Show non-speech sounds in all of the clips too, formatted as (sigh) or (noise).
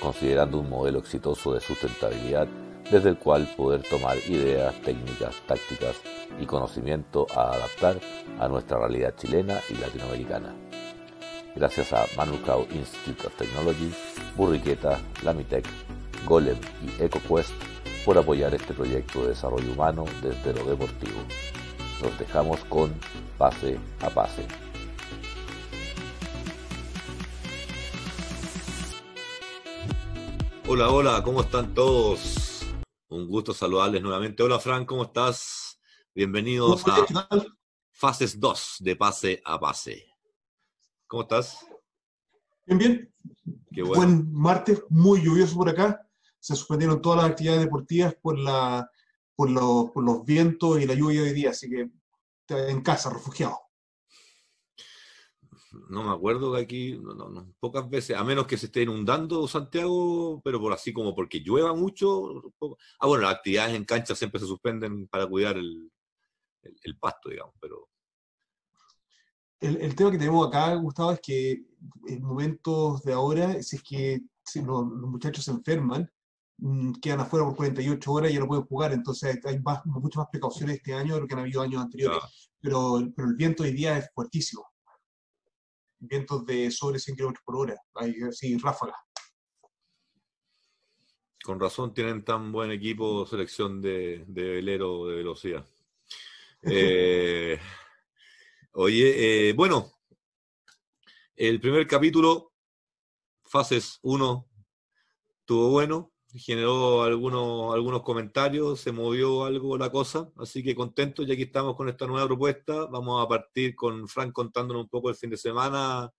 considerando un modelo exitoso de sustentabilidad desde el cual poder tomar ideas, técnicas, tácticas y conocimiento a adaptar a nuestra realidad chilena y latinoamericana. Gracias a Manukau Institute of Technology, Burriqueta, Lamitec, Golem y EcoQuest por apoyar este proyecto de desarrollo humano desde lo deportivo. Nos dejamos con pase a pase. Hola, hola, ¿cómo están todos? Un gusto saludarles nuevamente. Hola, Frank, ¿cómo estás? Bienvenidos a Fases 2 de Pase a Pase. ¿Cómo estás? Bien, bien. Qué bueno. Buen martes, muy lluvioso por acá. Se suspendieron todas las actividades deportivas por, la, por, los, por los vientos y la lluvia de hoy día, así que en casa, refugiado no me acuerdo que aquí, pocas veces, a menos que se esté inundando Santiago, pero por así como porque llueva mucho. Ah, bueno, las actividades en cancha siempre se suspenden para cuidar el, pasto, digamos, pero... El, tema que tenemos acá, Gustavo, es que en momentos de ahora, si es que los, muchachos se enferman, mm, quedan afuera por 48 horas y ya no pueden jugar, entonces hay muchas más precauciones este año de lo que han habido años anteriores, pero, pero el viento hoy día es fuertísimo vientos de sobre 100 km por hora, hay así ráfagas. Con razón tienen tan buen equipo selección de, velero de velocidad. (laughs) Eh, oye, eh, bueno, el primer capítulo, fases 1, estuvo bueno generó algunos, algunos comentarios, se movió algo la cosa, así que contento, ya aquí estamos con esta nueva propuesta. Vamos a partir con Frank contándonos un poco el fin de semana,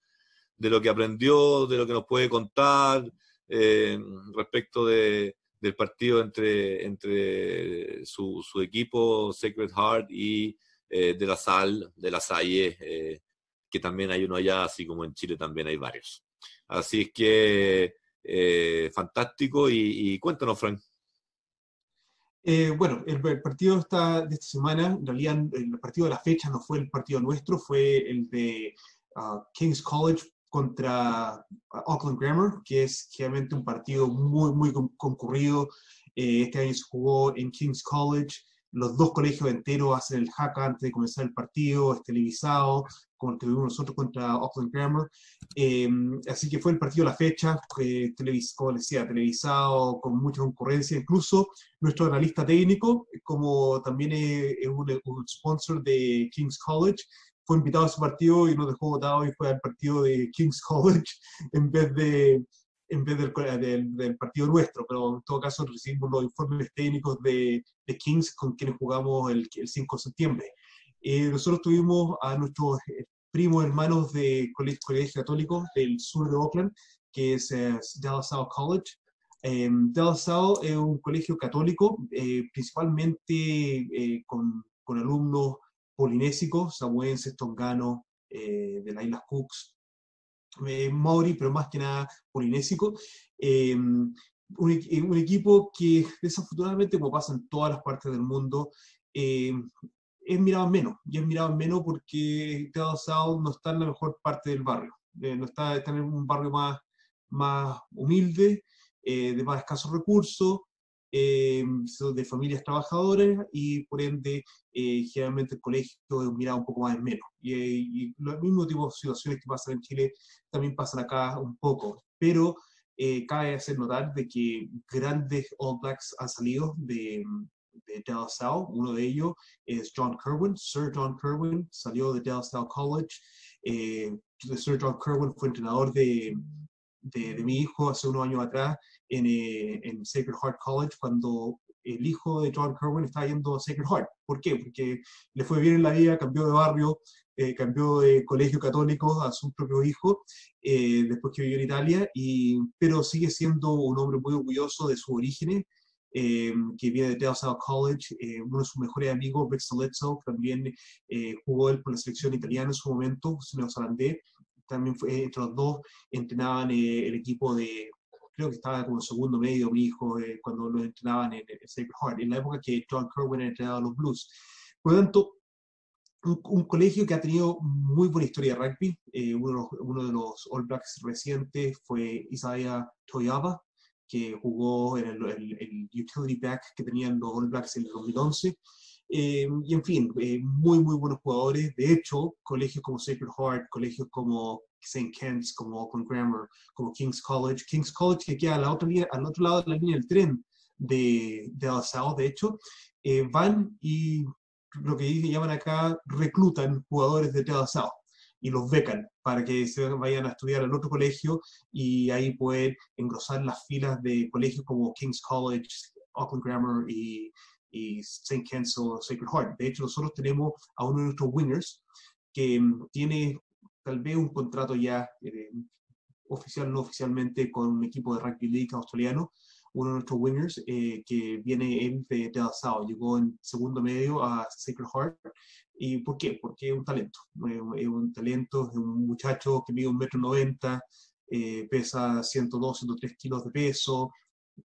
de lo que aprendió, de lo que nos puede contar eh, respecto de, del partido entre, entre su, su equipo Sacred Heart y eh, de la Sal, de la Salle, eh, que también hay uno allá, así como en Chile también hay varios. Así es que eh, fantástico. Y, cuéntanos, Frank. Eh, bueno, el, partido esta, de esta semana, en realidad el partido de la fecha no fue el partido nuestro, fue el de uh, King's College contra uh, Auckland Grammar, que es realmente un partido muy, muy concurrido. Eh, este año se jugó en King's College los dos colegios enteros hacen el hack antes de comenzar el partido, es televisado, como el que vimos nosotros contra Auckland Grammar. Eh, así que fue el partido a la fecha, eh, como decía, televisado, con mucha concurrencia. Incluso nuestro analista técnico, como también es un, un, sponsor de King's College, fue invitado a ese partido y nos dejó votado y fue al partido de King's (laughs) College en vez de en vez del, del, partido nuestro, pero en todo caso recibimos los informes técnicos de, de Kings con quienes jugamos el, el 5 de septiembre. Eh, nosotros tuvimos a nuestros eh, primos hermanos de colegio, colegio católico del sur de Oakland, que es uh, Dallas South College. Eh, Dallas South es un colegio católico, principalmente con, con, alumnos polinésicos, samuenses, tonganos, de las Islas Cooks, eh, Maori, pero más que nada polinésico. Em, un, equipo que desafortunadamente, como pasa en todas las partes del mundo, em, es mirado menos, y es mirado menos porque Teado South no está en la mejor parte del barrio, eh, no está, está, en un barrio más, más humilde, eh, de más escasos recursos, eh, de familias trabajadoras y por ende eh, generalmente el colegio es mirado un poco más en menos. Y, y, los mismos tipos de situaciones que pasan en Chile también pasan acá un poco, pero eh, cabe hacer notar de que grandes All Blacks han salido de, de Dallas South, uno de ellos es John Kerwin, Sir John Kerwin. Salió de Dallas South College, Sir John Kerwin fue entrenador de, de, de, mi hijo hace unos años atrás en, eh, en, Sacred Heart College cuando el hijo de John Kerwin estaba yendo a Sacred Heart. ¿Por qué? Porque le fue bien en la vida, cambió de barrio, eh, cambió de colegio católico a su propio hijo, eh, después que vivió en Italia, y, pero sigue siendo un hombre muy orgulloso de sus orígenes que viene de Dallas College, uno de sus mejores amigos, Rick Soletso, también jugó él por la selección italiana en su momento, neozelandés, también fue, entre los dos entrenaban el equipo de, creo que estaba como segundo medio mi hijo cuando lo entrenaban en, el Sacred Heart, en la época que John Kerwin entrenaba a los Blues. Por lo tanto, un, colegio que ha tenido muy buena historia de rugby. Eh, uno, de los, All Blacks recientes fue Isaiah Toyaba, que jugó en el, utility back que tenían los All Blacks en el 2011. Eh, y en fin, eh, muy, muy buenos jugadores. De hecho, colegios como Sacred Heart, colegios como St. Ken's, como Open Grammar, como King's College. King's College que queda a la otra, al otro lado de la línea del tren de, de de hecho, van y lo que llaman acá, reclutan jugadores de Tel y los becan para que se vayan a estudiar al otro colegio y ahí pueden engrosar las filas de colegios como King's College, Auckland Grammar y, y St. Ken's o Sacred Heart. De hecho, nosotros tenemos a uno de nuestros winners que mm, tiene tal vez un contrato ya eh, oficial, no oficialmente, con un equipo de rugby league australiano, uno de nuestros winners, eh, que viene de, de llegó en segundo medio a Sacred Heart. ¿Y por qué? Porque es un talento, es un talento, es un muchacho que mide un metro noventa, eh, pesa 102, 103 kilos de peso,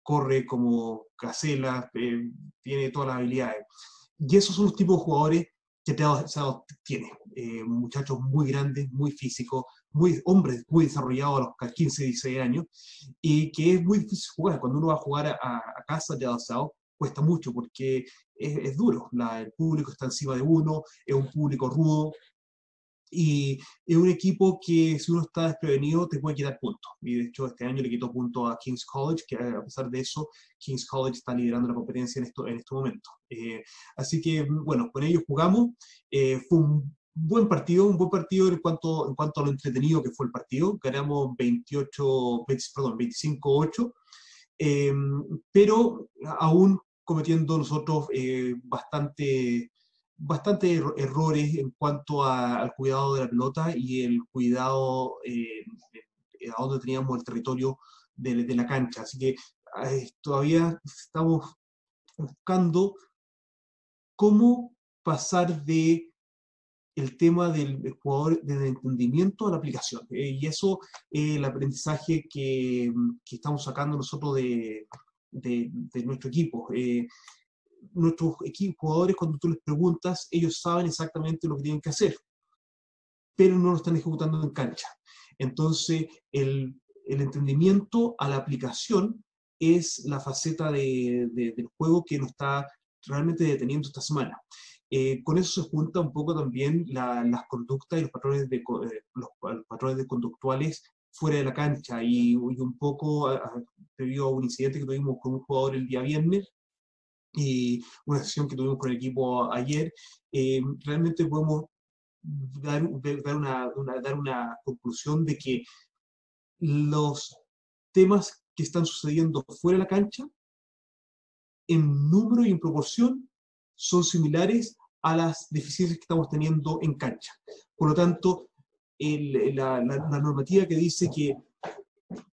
corre como gacela, eh, tiene todas las habilidades. Y esos son los tipos de jugadores te tiene. muchachos muy grandes, muy físicos, muy, hombres muy desarrollados a los 15, 16 años, y que es muy difícil jugar. Cuando uno va a jugar a, casa de Adasao, cuesta mucho porque es, duro. el público está encima de uno, es un público rudo, y es un equipo que si uno está desprevenido te puede quitar puntos. Y de hecho este año le quitó puntos a King's College, que a pesar de eso, King's College está liderando la competencia en, esto, en este momento. Eh, así que bueno, con ellos jugamos. Eh, fue un buen partido, un buen partido en cuanto, en cuanto a lo entretenido que fue el partido. Ganamos 28, perdón, 25-8, em, pero aún cometiendo nosotros eh, bastante, bastante errores en cuanto al cuidado de la pelota y el cuidado eh, a donde teníamos el territorio de, de la cancha. Así que todavía estamos buscando cómo pasar de el tema del jugador, del entendimiento a la aplicación. Eh, y eso es el aprendizaje que, que, estamos sacando nosotros de, de, nuestro equipo. Eh, nuestros equipos, jugadores, cuando tú les preguntas, ellos saben exactamente lo que tienen que hacer, pero no lo están ejecutando en cancha. Entonces, el, el entendimiento a la aplicación es la faceta de, del juego que nos está realmente deteniendo esta semana. Eh, con eso se junta un poco también las conductas y los patrones, de, eh, los, patrones de conductuales fuera de la cancha y, un poco debido a un incidente que tuvimos con un jugador el día viernes y una sesión que tuvimos con el equipo ayer, eh, realmente podemos dar, dar, una, dar una conclusión de que los temas que están sucediendo fuera de la cancha, en número y en proporción, son similares a las deficiencias que estamos teniendo en cancha. Por lo tanto, la, normativa que dice que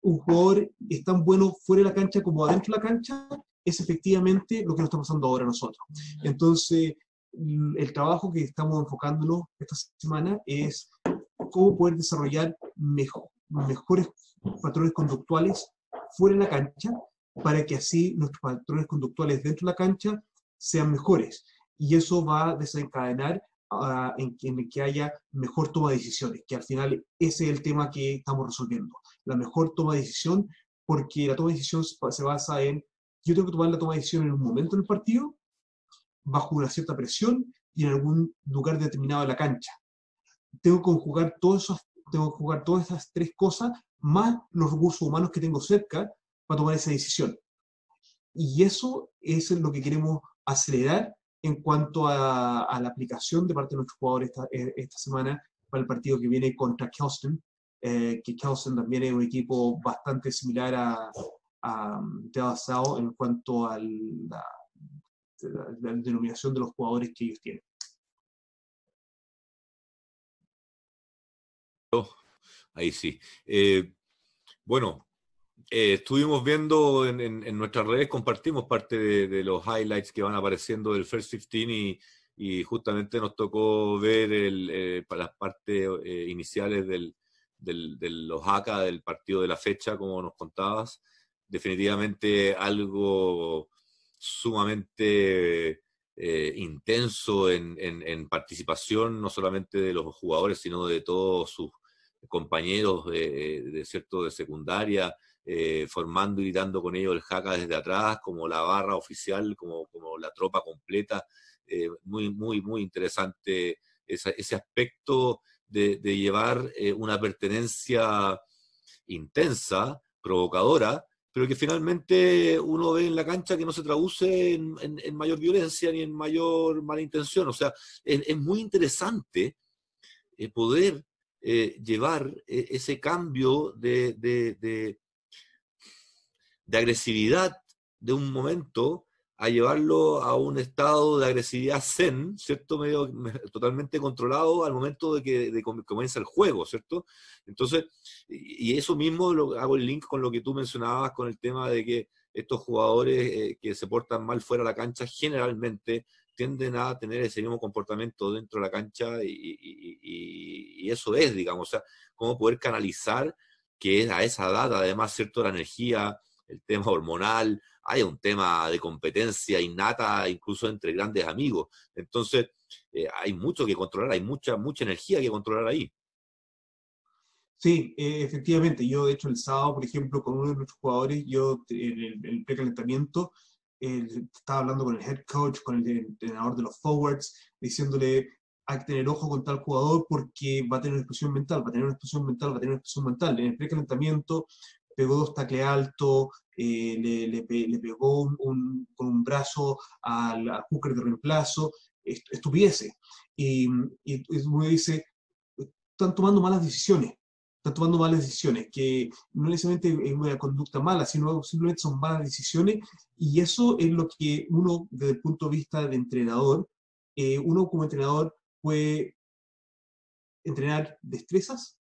un jugador es tan bueno fuera de la cancha como adentro de la cancha, es efectivamente lo que nos está pasando ahora a nosotros. Entonces, el trabajo que estamos enfocándonos esta semana es cómo poder desarrollar mejor, mejores patrones conductuales fuera de la cancha para que así nuestros patrones conductuales dentro de la cancha sean mejores. Y eso va a desencadenar uh, en, en, que haya mejor toma de decisiones, que al final ese es el tema que estamos resolviendo, la mejor toma de decisión, porque la toma de decisión se basa en, yo tengo que tomar la toma de decisión en un momento del partido, bajo una cierta presión y en algún lugar determinado de la cancha. Tengo que conjugar, todos tengo que jugar todas esas tres cosas, más los recursos humanos que tengo cerca para tomar esa decisión. Y eso es lo que queremos acelerar en cuanto a, la aplicación de parte de nuestros jugadores eh, esta, semana para el partido que viene contra Kelston, eh, que Kelston también es un equipo bastante similar a, a Sao en cuanto a la, denominación de los jugadores que ellos tienen. Ahí sí. Eh, bueno, eh, estuvimos viendo en, nuestras redes, compartimos parte de, los highlights que van apareciendo del First 15 y, justamente nos tocó ver el, eh, las partes eh, iniciales del, de los haka del partido de la fecha, como nos contabas. Definitivamente algo sumamente intenso en, en, participación, no solamente de los jugadores, sino de todos sus compañeros de, cierto de secundaria, eh, formando y dando con ellos el jaca desde atrás, como la barra oficial, como, como la tropa completa. Eh, muy, muy, muy interesante ese aspecto de, llevar eh, una pertenencia intensa, provocadora, pero que finalmente uno ve en la cancha que no se traduce en, mayor violencia ni en mayor mala intención. O sea, es, muy interesante poder llevar ese cambio de, de agresividad de un momento a llevarlo a un estado de agresividad zen, ¿cierto? Medio, totalmente controlado al momento de que comienza el juego, ¿cierto? Entonces, y eso mismo lo, hago el link con lo que tú mencionabas con el tema de que estos jugadores eh, que se portan mal fuera de la cancha generalmente tienden a tener ese mismo comportamiento dentro de la cancha y, y eso es, digamos, o sea, cómo poder canalizar que a esa edad, además, ¿cierto? La energía, el tema hormonal, hay un tema de competencia innata incluso entre grandes amigos. Entonces, eh, hay mucho que controlar, hay mucha, mucha energía que controlar ahí. Sí, eh, efectivamente. Yo, de hecho, el sábado, por ejemplo, con uno de nuestros jugadores, yo en el, el precalentamiento estaba hablando con el head coach, con el entrenador de los forwards, diciéndole, hay que tener ojo con tal jugador porque va a tener una explosión mental, va a tener una explosión mental, va a tener una explosión mental. En el precalentamiento pegó dos tacles altos, eh, le, le, pegó un, con un brazo al, al hooker de reemplazo, estuviese. Y, y, uno dice, están tomando malas decisiones, están tomando malas decisiones, que no necesariamente es una conducta mala, sino simplemente son malas decisiones, y eso es lo que uno, desde el punto de vista de entrenador, eh, uno como entrenador puede entrenar destrezas,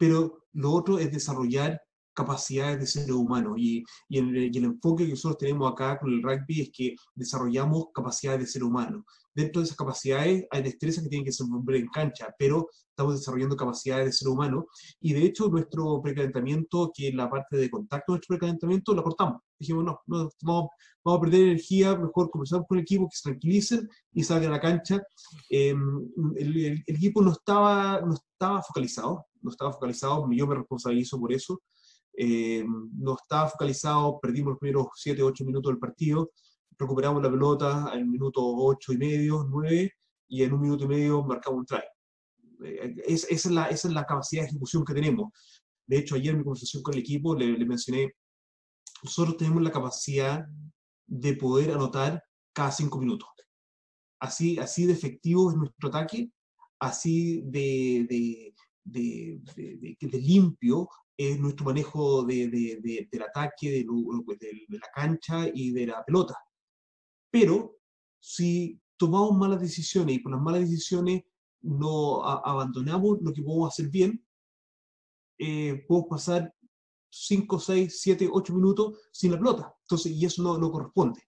pero lo otro es desarrollar capacidades de ser humano. Y, y, el, enfoque que nosotros tenemos acá con el rugby es que desarrollamos capacidades de ser humano. Dentro de esas capacidades hay destrezas que tienen que ser en cancha, pero estamos desarrollando capacidades de ser humano. Y de hecho, nuestro precalentamiento, que es la parte de contacto de nuestro precalentamiento, la cortamos. Dijimos, no, no vamos, vamos, a perder energía, mejor conversamos con el equipo, que se tranquilicen y salgan a la cancha. Em, el, el, equipo no estaba, no estaba focalizado, no estaba focalizado, yo me responsabilizo por eso. Eh, no estaba focalizado, perdimos los primeros 7, 8 minutos del partido, recuperamos la pelota en minuto 8 y medio, 9, y en un minuto y medio marcamos un try. Eh, es, esa, es la, esa es la capacidad de ejecución que tenemos. De hecho, ayer en mi conversación con el equipo le, mencioné, nosotros tenemos la capacidad de poder anotar cada 5 minutos. Así, así de efectivo es nuestro ataque, así de, de, de, limpio es nuestro manejo de, del ataque, de, la cancha y de la pelota. Pero si tomamos malas decisiones y por las malas decisiones no abandonamos lo que podemos hacer bien, eh, podemos pasar 5, 6, 7, 8 minutos sin la pelota. Entonces, y eso no, no corresponde.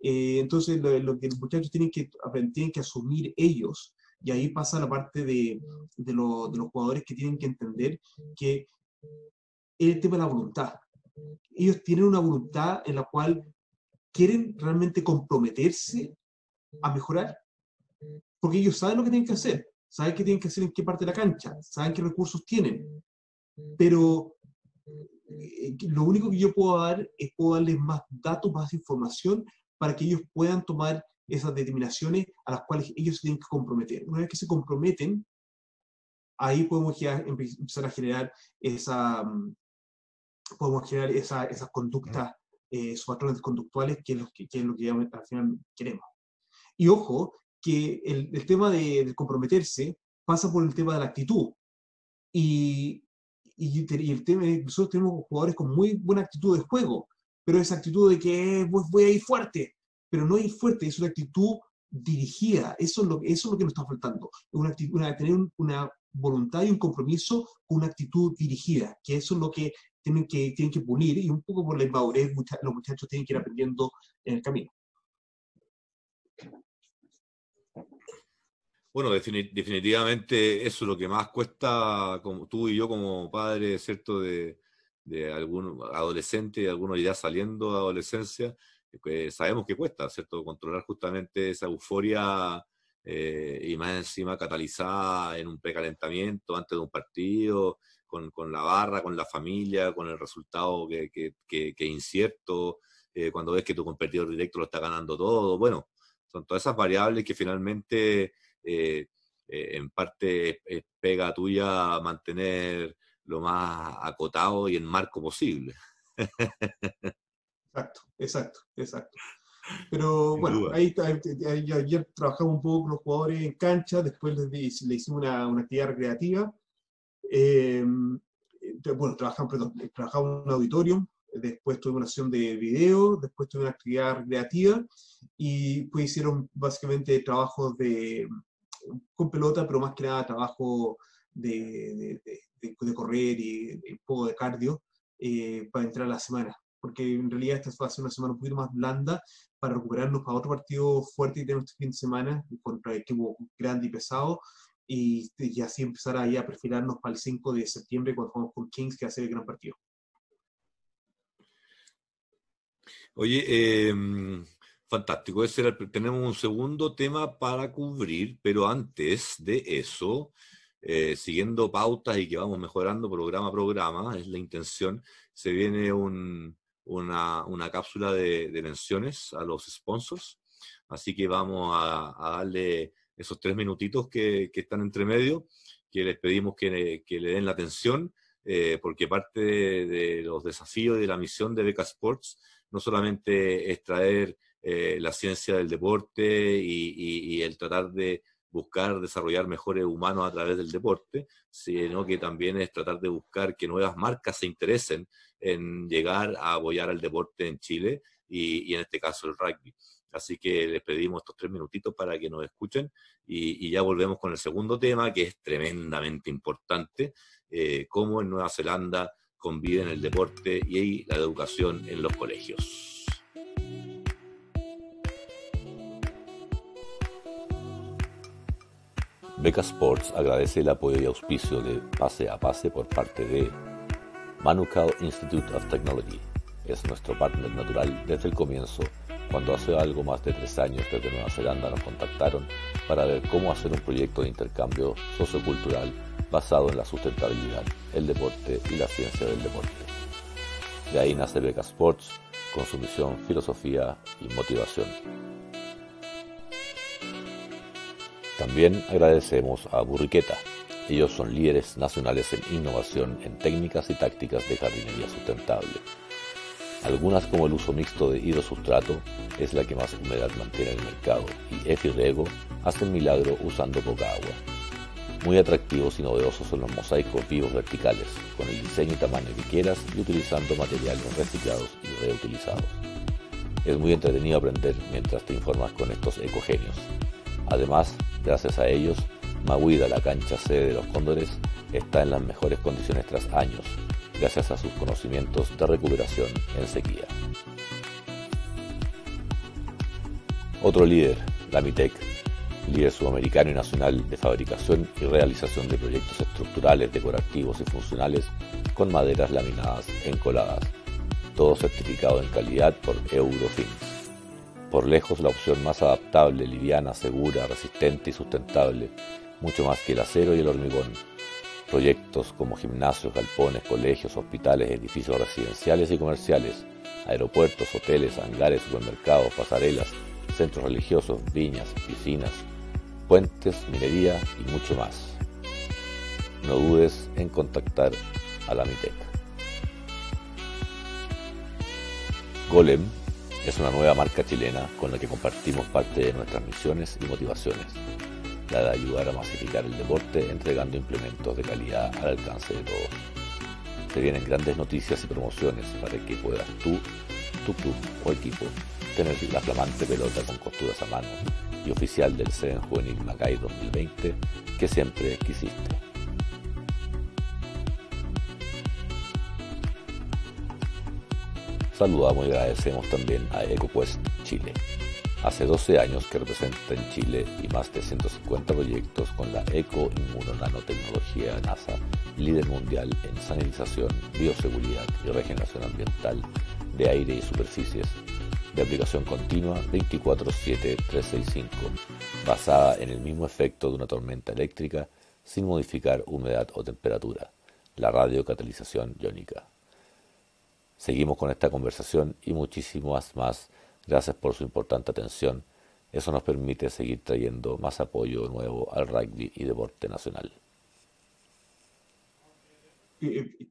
Eh, entonces, lo, que los muchachos tienen que, tienen que asumir ellos, y ahí pasa la parte de, de, de los jugadores que tienen que entender que el tema de la voluntad. Ellos tienen una voluntad en la cual quieren realmente comprometerse a mejorar, porque ellos saben lo que tienen que hacer, saben qué tienen que hacer en qué parte de la cancha, saben qué recursos tienen, pero eh, lo único que yo puedo dar es puedo darles más datos, más información para que ellos puedan tomar esas determinaciones a las cuales ellos se tienen que comprometer. Una vez que se comprometen, ahí podemos ya empezar a generar esa, mm, podemos generar esa, esas conductas, eh, esos patrones conductuales, que es lo que, es lo que al final queremos. Y ojo, que el, el tema de, comprometerse pasa por el tema de la actitud. Y, y, el tema es nosotros tenemos jugadores con muy buena actitud de juego, pero esa actitud de que pues, voy a ir fuerte, pero no ir fuerte, es una actitud dirigida, eso es lo, eso es lo que nos está faltando, una una, tener una voluntad y un compromiso con una actitud dirigida, que eso es lo que tienen que, tienen que pulir y un poco por la inmadurez los muchachos tienen que ir aprendiendo en el camino. Bueno, definitivamente eso es lo que más cuesta, como tú y yo como padre, ¿cierto? De, de algún adolescente, algunos ya saliendo de adolescencia, que sabemos que cuesta, ¿cierto? Controlar justamente esa euforia eh, y más encima catalizada en un precalentamiento antes de un partido, con, con la barra, con la familia, con el resultado que, que, que, incierto, eh, cuando ves que tu competidor directo lo está ganando todo. Bueno, son todas esas variables que finalmente eh, eh, en parte es, pega tuya mantener lo más acotado y en marco posible. (laughs) Exacto, exacto, exacto. Pero bueno, ahí, ayer trabajamos un poco con los jugadores en cancha, después le, hicimos una, una, actividad recreativa. Eh, bueno, trabajamos, perdón, trabajamos en un auditorio, después tuve una sesión de video, después tuve una actividad recreativa y pues hicieron básicamente trabajos de, con pelota, pero más que nada trabajo de, de, de, correr y un poco de cardio eh, para entrar a la semana. Porque en realidad esta va a ser una semana un poquito más blanda para recuperarnos para otro partido fuerte que tenemos este fin de semana contra el equipo grande y pesado y, y así empezar ahí a perfilarnos para el 5 de septiembre cuando jugamos con Kings que hace el gran partido. Oye, eh, Fantástico. Ese tenemos un segundo tema para cubrir, pero antes de eso, eh, siguiendo pautas y que vamos mejorando programa a programa, es la intención, se viene una, cápsula de, menciones a los sponsors, así que vamos a, darle esos tres minutitos que, están entre medio, que les pedimos que, le den la atención, eh, porque parte de, de, los desafíos de la misión de Beca Sports no solamente es traer eh, la ciencia del deporte y, el tratar de buscar desarrollar mejores humanos a través del deporte, sino que también es tratar de buscar que nuevas marcas se interesen en llegar a apoyar al deporte en Chile y, en este caso el rugby. Así que les pedimos estos tres minutitos para que nos escuchen y, ya volvemos con el segundo tema que es tremendamente importante, eh, cómo en Nueva Zelanda conviven el deporte y la educación en los colegios. Beca Sports agradece el apoyo y auspicio de Pase a Pase por parte de Manukau Institute of Technology. Es nuestro partner natural desde el comienzo, cuando hace algo más de tres años desde Nueva Zelanda nos contactaron para ver cómo hacer un proyecto de intercambio sociocultural basado en la sustentabilidad, el deporte y la ciencia del deporte. De ahí nace Beca Sports con su misión, filosofía y motivación. También agradecemos a Burriqueta. Ellos son líderes nacionales en innovación en técnicas y tácticas de jardinería sustentable. Algunas como el uso mixto de hidrosustrato es la que más humedad mantiene en el mercado y Efirrego hacen milagro usando poca agua. Muy atractivos y novedosos son los mosaicos vivos verticales, con el diseño y tamaño que quieras y utilizando materiales reciclados y reutilizados. Es muy entretenido aprender mientras te informas con estos ecogenios. Además, gracias a ellos, Maguida, la cancha sede de los Cóndores, está en las mejores condiciones tras años, gracias a sus conocimientos de recuperación en sequía. Otro líder, la MITEC, líder sudamericano y nacional de fabricación y realización de proyectos estructurales, decorativos y funcionales con maderas laminadas encoladas, todo certificado en calidad por Eurofins por lejos la opción más adaptable, liviana, segura, resistente y sustentable, mucho más que el acero y el hormigón. Proyectos como gimnasios, galpones, colegios, hospitales, edificios residenciales y comerciales, aeropuertos, hoteles, hangares, supermercados, pasarelas, centros religiosos, viñas, piscinas, puentes, minería y mucho más. No dudes en contactar a la MITEC. Golem es una nueva marca chilena con la que compartimos parte de nuestras misiones y motivaciones, la de ayudar a masificar el deporte entregando implementos de calidad al alcance de todos. Se vienen grandes noticias y promociones para que puedas tú, tu club o equipo tener la flamante pelota con costuras a mano y oficial del CEN Juvenil Macay 2020 que siempre quisiste. Saludamos y agradecemos también a EcoQuest Chile. Hace 12 años que representa en Chile y más de 150 proyectos con la eco-inmunonanotecnología NASA, líder mundial en sanitización, bioseguridad y regeneración ambiental de aire y superficies, de aplicación continua 24-7-365, basada en el mismo efecto de una tormenta eléctrica sin modificar humedad o temperatura, la radiocatalización iónica. Seguimos con esta conversación y muchísimas más Gracias por su importante atención. Eso nos permite seguir trayendo más apoyo nuevo al rugby y deporte nacional. Eh, eh,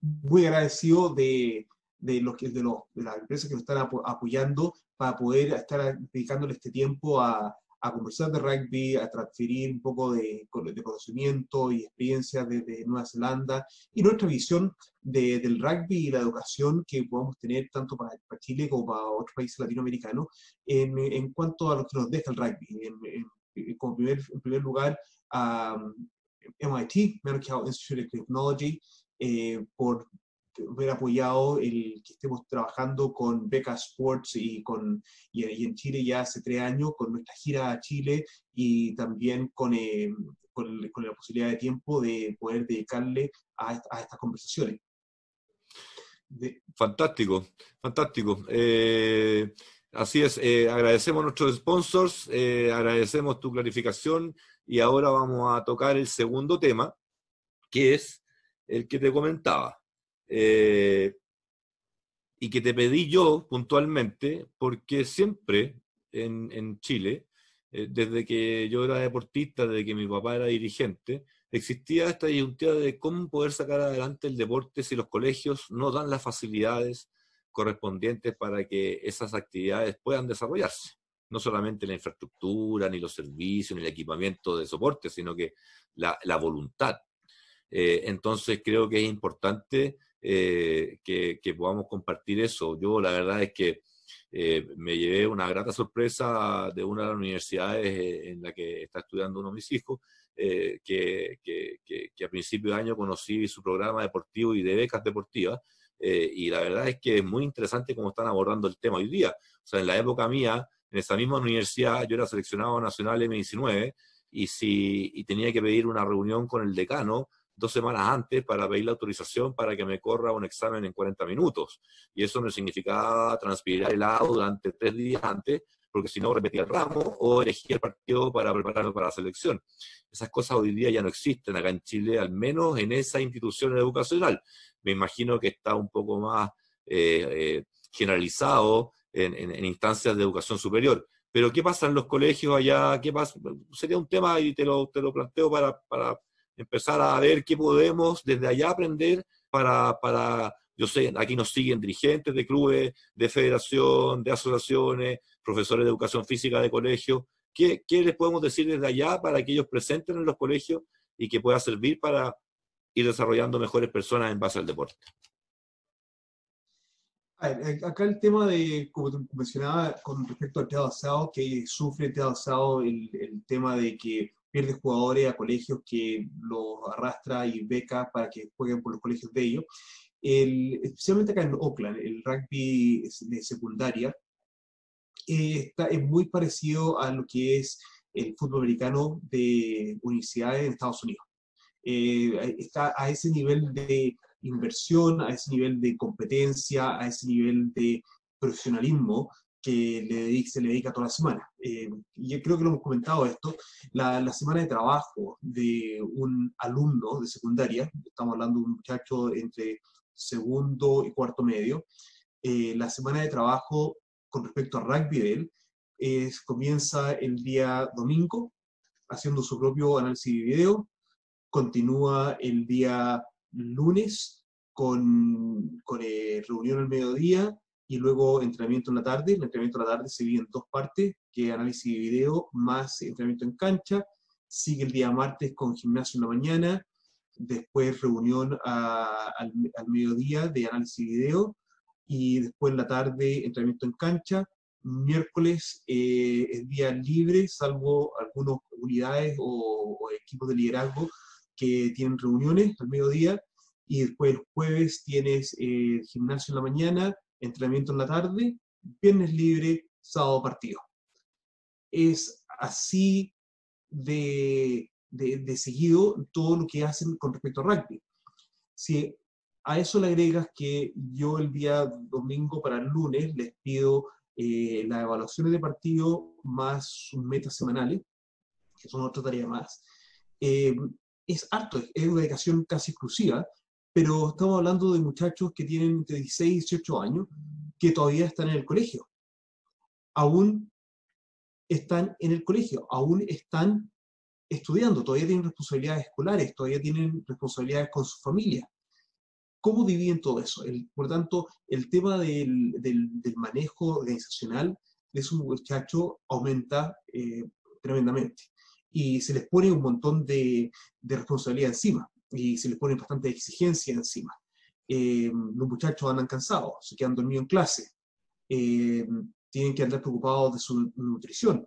muy agradecido de, de, los, de, los, de las empresas que nos están apoyando para poder estar dedicándole este tiempo a, a conversar de rugby, a transferir un poco de, conocimiento y experiencia desde Nueva Zelanda y nuestra visión de, del rugby y la educación que podamos tener tanto para, Chile como para otros países latinoamericanos en, en, cuanto a lo que nos deja el rugby. En, como primer, en lugar, a MIT, Medical Institute of Technology, eh, por haber apoyado el que estemos trabajando con Beca Sports y, con, y, en Chile ya hace tres años con nuestra gira a Chile y también con, eh, con, la posibilidad de tiempo de poder dedicarle a, estas conversaciones. Fantástico, fantástico. Eh, así es, eh, agradecemos a nuestros sponsors, agradecemos tu clarificación y ahora vamos a tocar el segundo tema, que es el que te comentaba. Eh, y que te pedí yo puntualmente, porque siempre en, Chile, eh, desde que yo era deportista, desde que mi papá era dirigente, existía esta disyuntiva de cómo poder sacar adelante el deporte si los colegios no dan las facilidades correspondientes para que esas actividades puedan desarrollarse. No solamente la infraestructura, ni los servicios, ni el equipamiento de soporte, sino que la, voluntad. Eh, entonces creo que es importante eh, que, podamos compartir eso. Yo la verdad es que eh, me llevé una grata sorpresa de una de las universidades eh, en la que está estudiando uno de mis hijos, que, que, a principio de año conocí su programa deportivo y de becas deportivas. y la verdad es que es muy interesante cómo están abordando el tema hoy día. O sea, en la época mía, en esa misma universidad, yo era seleccionado nacional M19 y, si, y tenía que pedir una reunión con el decano dos semanas antes para pedir la autorización para que me corra un examen en 40 minutos. Y eso me significaba transpirar helado durante tres días antes, porque si no repetía el ramo o elegía el partido para prepararme para la selección. Esas cosas hoy día ya no existen acá en Chile, al menos en esa institución educacional. Me imagino que está un poco más eh, eh, generalizado en, instancias de educación superior. Pero ¿qué pasa en los colegios allá? ¿Qué pasa? Sería un tema y te lo, te lo planteo para, para empezar a ver qué podemos desde allá aprender para, para, yo sé, aquí nos siguen dirigentes de clubes, de federación, de asociaciones, profesores de educación física de colegios. ¿Qué, ¿Qué les podemos decir desde allá para que ellos presenten en los colegios y que pueda servir para ir desarrollando mejores personas en base al deporte? acá el tema de, como mencionaba, con respecto al teatro que sufre el teatro el, el tema de que pierde jugadores a colegios que los arrastra y beca para que jueguen por los colegios de ellos. El, especialmente acá en Oakland, el rugby de secundaria eh, está, es muy parecido a lo que es el fútbol americano de universidades en Estados Unidos. Eh, está a ese nivel de inversión, a ese nivel de competencia, a ese nivel de profesionalismo que le se le dedica toda la semana. Eh, yo creo que lo hemos comentado esto, la, la, semana de trabajo de un alumno de secundaria, estamos hablando de un muchacho entre segundo y cuarto medio, eh, la semana de trabajo con respecto a rugby de él es, comienza el día domingo haciendo su propio análisis de video, continúa el día lunes con, con eh, reunión al mediodía, y luego entrenamiento en la tarde. El entrenamiento en la tarde se divide en dos partes, que análisis de video más entrenamiento en cancha. Sigue el día martes con gimnasio en la mañana, después reunión al, mediodía de análisis de video y después en la tarde entrenamiento en cancha. Miércoles eh, es día libre, salvo algunas unidades o, o equipos de liderazgo que tienen reuniones al mediodía y después el jueves tienes eh, gimnasio en la mañana, entrenamiento en la tarde, viernes libre, sábado partido. Es así de, de, seguido todo lo que hacen con respecto a rugby. Si a eso le agregas que yo el día domingo para el lunes les pido eh, las evaluaciones de partido más sus metas semanales, que son otra tarea más, eh, es harto, es una dedicación casi exclusiva, pero estamos hablando de muchachos que tienen entre 16 y 18 años que todavía están en el colegio. Aún están en el colegio, aún están estudiando, todavía tienen responsabilidades escolares, todavía tienen responsabilidades con su familia. ¿Cómo dividen todo eso? por tanto, el tema del, del, manejo organizacional de esos muchachos aumenta eh, tremendamente. Y se les pone un montón de, de, responsabilidad encima, y se les pone bastante exigencia encima. Eh, los muchachos andan cansados, se quedan dormidos en clase, eh, tienen que andar preocupados de su nutrición,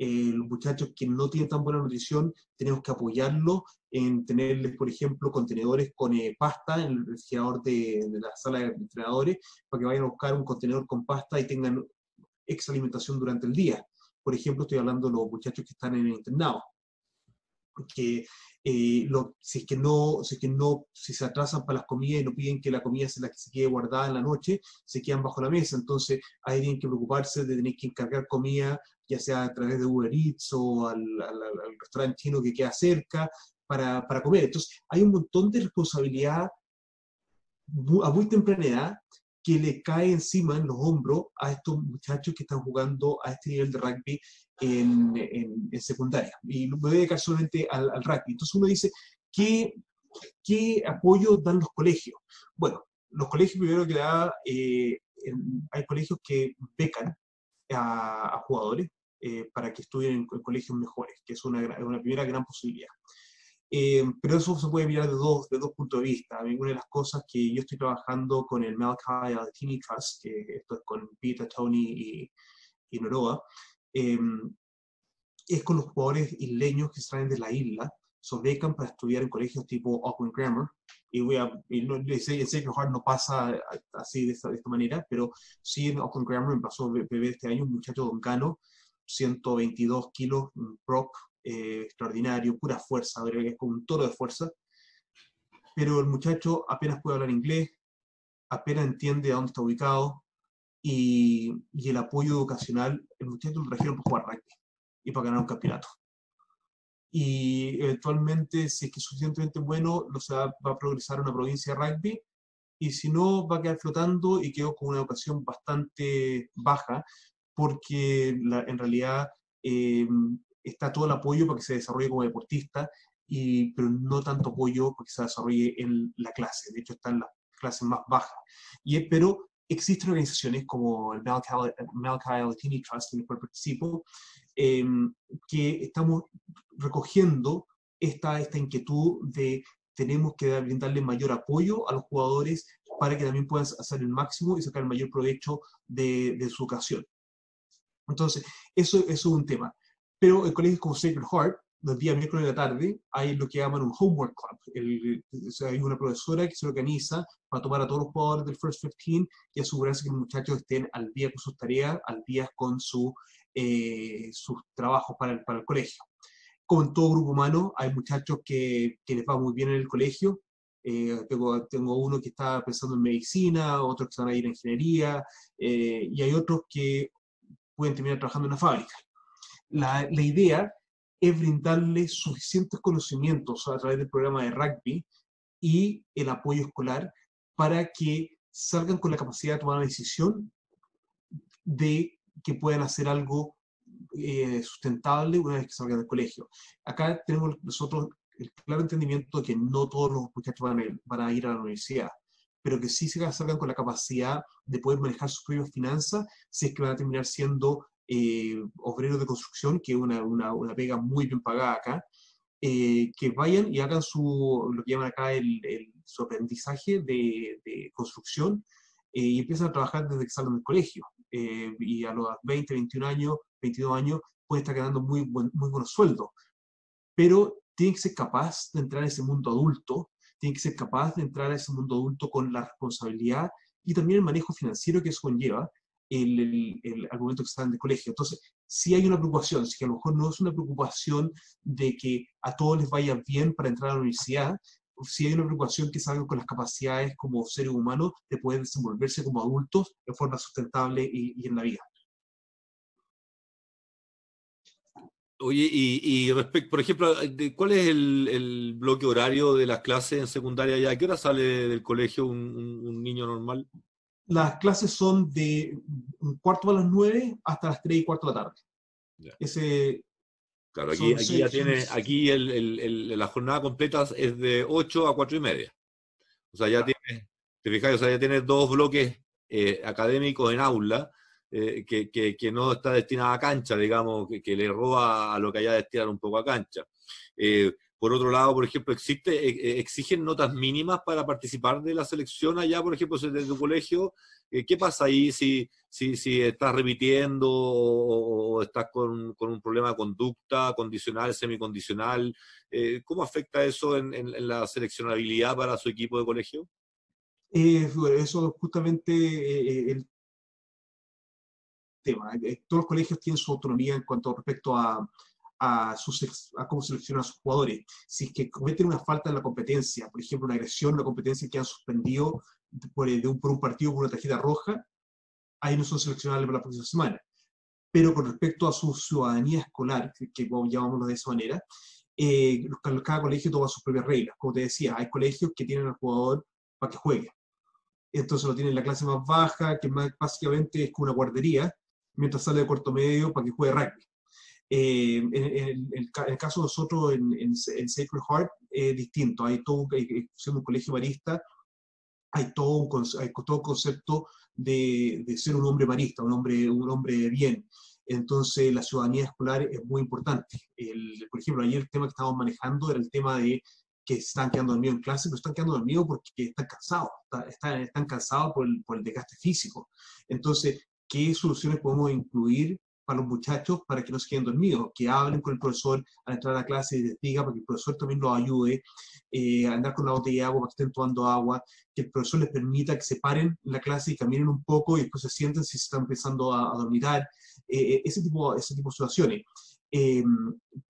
eh, los muchachos que no tienen tan buena nutrición, tenemos que apoyarlos en tenerles, por ejemplo, contenedores con eh, pasta en el refrigerador de, la sala de entrenadores, para que vayan a buscar un contenedor con pasta y tengan ex alimentación durante el día. Por ejemplo, estoy hablando de los muchachos que están en el internado, que eh, lo, si es que no, si es que no, si se atrasan para las comidas y no piden que la comida se la que se quede guardada en la noche, se quedan bajo la mesa. Entonces ahí tienen que preocuparse de tener que encargar comida ya sea a través de Uber Eats o al, restaurante chino que queda cerca, para, para, comer. Entonces, hay un montón de responsabilidad a muy temprana edad que le cae encima en los hombros a estos muchachos que están jugando a este nivel de rugby en, en, secundaria. Y me voy a dedicar solamente al, rugby. Entonces uno dice, ¿qué, ¿qué apoyo dan los colegios? Bueno, los colegios primero que da, eh, hay colegios que becan a jugadores, eh, para que estudien en, colegios mejores, que es una, una primera gran posibilidad. Eh, pero eso se puede mirar de dos, de dos puntos de vista. Una de las cosas que yo estoy trabajando con el Malachi Altini Trust, que esto es con Peter, Tony y, y Noroa, eh, es con los jugadores isleños que salen de la isla, se becan para estudiar en colegios tipo Auckland Grammar, y voy a, y no, en Sacred Heart no pasa así de esta, de esta, manera, pero sí en Auckland Grammar me pasó bebé este año un muchacho doncano 122 kilos, prop eh, extraordinario, pura fuerza, es como un toro de fuerza. Pero el muchacho apenas puede hablar inglés, apenas entiende a dónde está ubicado y, el apoyo educacional, el muchacho lo trajeron para jugar rugby y para ganar un campeonato. Y eventualmente, si es que es suficientemente bueno, lo se va, va a progresar a una provincia de rugby y si no, va a quedar flotando y quedó con una educación bastante baja, porque en realidad eh, está todo el apoyo para que se desarrolle como deportista, y, pero no tanto apoyo para que se desarrolle en la clase. De hecho, está en las clases más bajas. Y, pero existen organizaciones como el Malachi Latini Trust, en el cual participo, em, que estamos recogiendo esta, esta inquietud de tenemos que brindarle mayor apoyo a los jugadores para que también puedan hacer el máximo y sacar el mayor provecho de, de su educación. Entonces, eso, es un tema. Pero en colegios como Sacred Heart, los días miércoles de la tarde, hay lo que llaman un homework club. hay una profesora que se organiza para tomar a todos los jugadores del First 15 y asegurarse que los muchachos estén al día con sus tareas, al día con su, eh, sus trabajos para el, para el colegio. Como en todo grupo humano, hay muchachos que, que les va muy bien en el colegio. Eh, tengo, tengo, uno que está pensando en medicina, otros que van a ir a ingeniería, eh, y hay otros que pueden terminar trabajando en una fábrica. La, idea es brindarles suficientes conocimientos a través del programa de rugby y el apoyo escolar para que salgan con la capacidad de tomar una decisión de que puedan hacer algo eh, sustentable una vez que salgan del colegio. Acá tenemos nosotros el claro entendimiento de que no todos los muchachos van a, van a ir a la universidad pero que sí se salgan con la capacidad de poder manejar sus propias finanzas, si es que van a terminar siendo eh, obreros de construcción, que es una, una, una, pega muy bien pagada acá, eh, que vayan y hagan su, lo que llaman acá el, su aprendizaje de, de construcción eh, y empiezan a trabajar desde que salen del colegio. y a los 20, 21 años, 22 años, pueden estar ganando muy, buen, muy buenos sueldos. Pero tienen que ser capaz de entrar en ese mundo adulto tiene que ser capaz de entrar a ese mundo adulto con la responsabilidad y también el manejo financiero que eso conlleva el, el, el, al momento que están de colegio. Entonces, si hay una preocupación, si a lo mejor no es una preocupación de que a todos les vaya bien para entrar a la universidad, si hay una preocupación que salgan con las capacidades como seres humanos de poder desenvolverse como adultos de forma sustentable y, y en la vida. Oye, y, y respecto, por ejemplo, ¿cuál es el, el, bloque horario de las clases en secundaria ya? ¿A qué hora sale del colegio un, un, un, niño normal? Las clases son de cuarto a las nueve hasta las tres y cuarto de la tarde. Ese, claro, aquí, aquí seis, ya tiene, aquí el, el, la jornada completa es de 8 a cuatro y media. O sea, ya claro. tiene, te fijas, o sea, ya tienes dos bloques eh, académicos en aula eh, que, que, que, no está destinada a cancha, digamos, que, que, le roba a lo que haya destinado un poco a cancha. Eh, por otro lado, por ejemplo, existe, eh, exigen notas mínimas para participar de la selección allá, por ejemplo, desde tu colegio. Eh, ¿Qué pasa ahí si, si, si estás repitiendo o, estás con, con, un problema de conducta, condicional, semicondicional? Eh, ¿Cómo afecta eso en, la seleccionabilidad para su equipo de colegio? eso justamente el tema. Eh, todos los colegios tienen su autonomía en cuanto respecto a, a, sus, a cómo seleccionan a sus jugadores. Si es que cometen una falta en la competencia, por ejemplo, una agresión, una competencia que han suspendido por, de un, por partido con una tarjeta roja, ahí no son seleccionables para la próxima semana. Pero con respecto a su ciudadanía escolar, que, que llamámoslo de esa manera, eh, cada colegio toma sus propias reglas. Como te decía, hay colegios que tienen al jugador para que juegue. Entonces lo tienen en la clase más baja, que más, básicamente es como una guardería, mientras sale de cuarto medio para que juegue rugby. Eh, en, en, en, el caso de nosotros en, en Sacred Heart es distinto, hay todo, hay, siendo un colegio marista, hay todo un, hay todo concepto de, de, ser un hombre marista, un hombre, un hombre de bien. Entonces la ciudadanía escolar es muy importante. El, por ejemplo, ayer el tema que estábamos manejando era el tema de que están quedando dormidos en clase, pero están quedando dormidos porque están cansados, están, están cansados por el, por el desgaste físico. Entonces, qué soluciones podemos incluir para los muchachos para que no se queden dormidos, que hablen con el profesor al entrar a la clase y les diga para que el profesor también los ayude, eh, a andar con la botella de agua para que estén tomando agua, que el profesor les permita que se paren en la clase y caminen un poco y después se sienten si se están empezando a, a eh, eh ese, tipo, ese tipo de situaciones. Eh,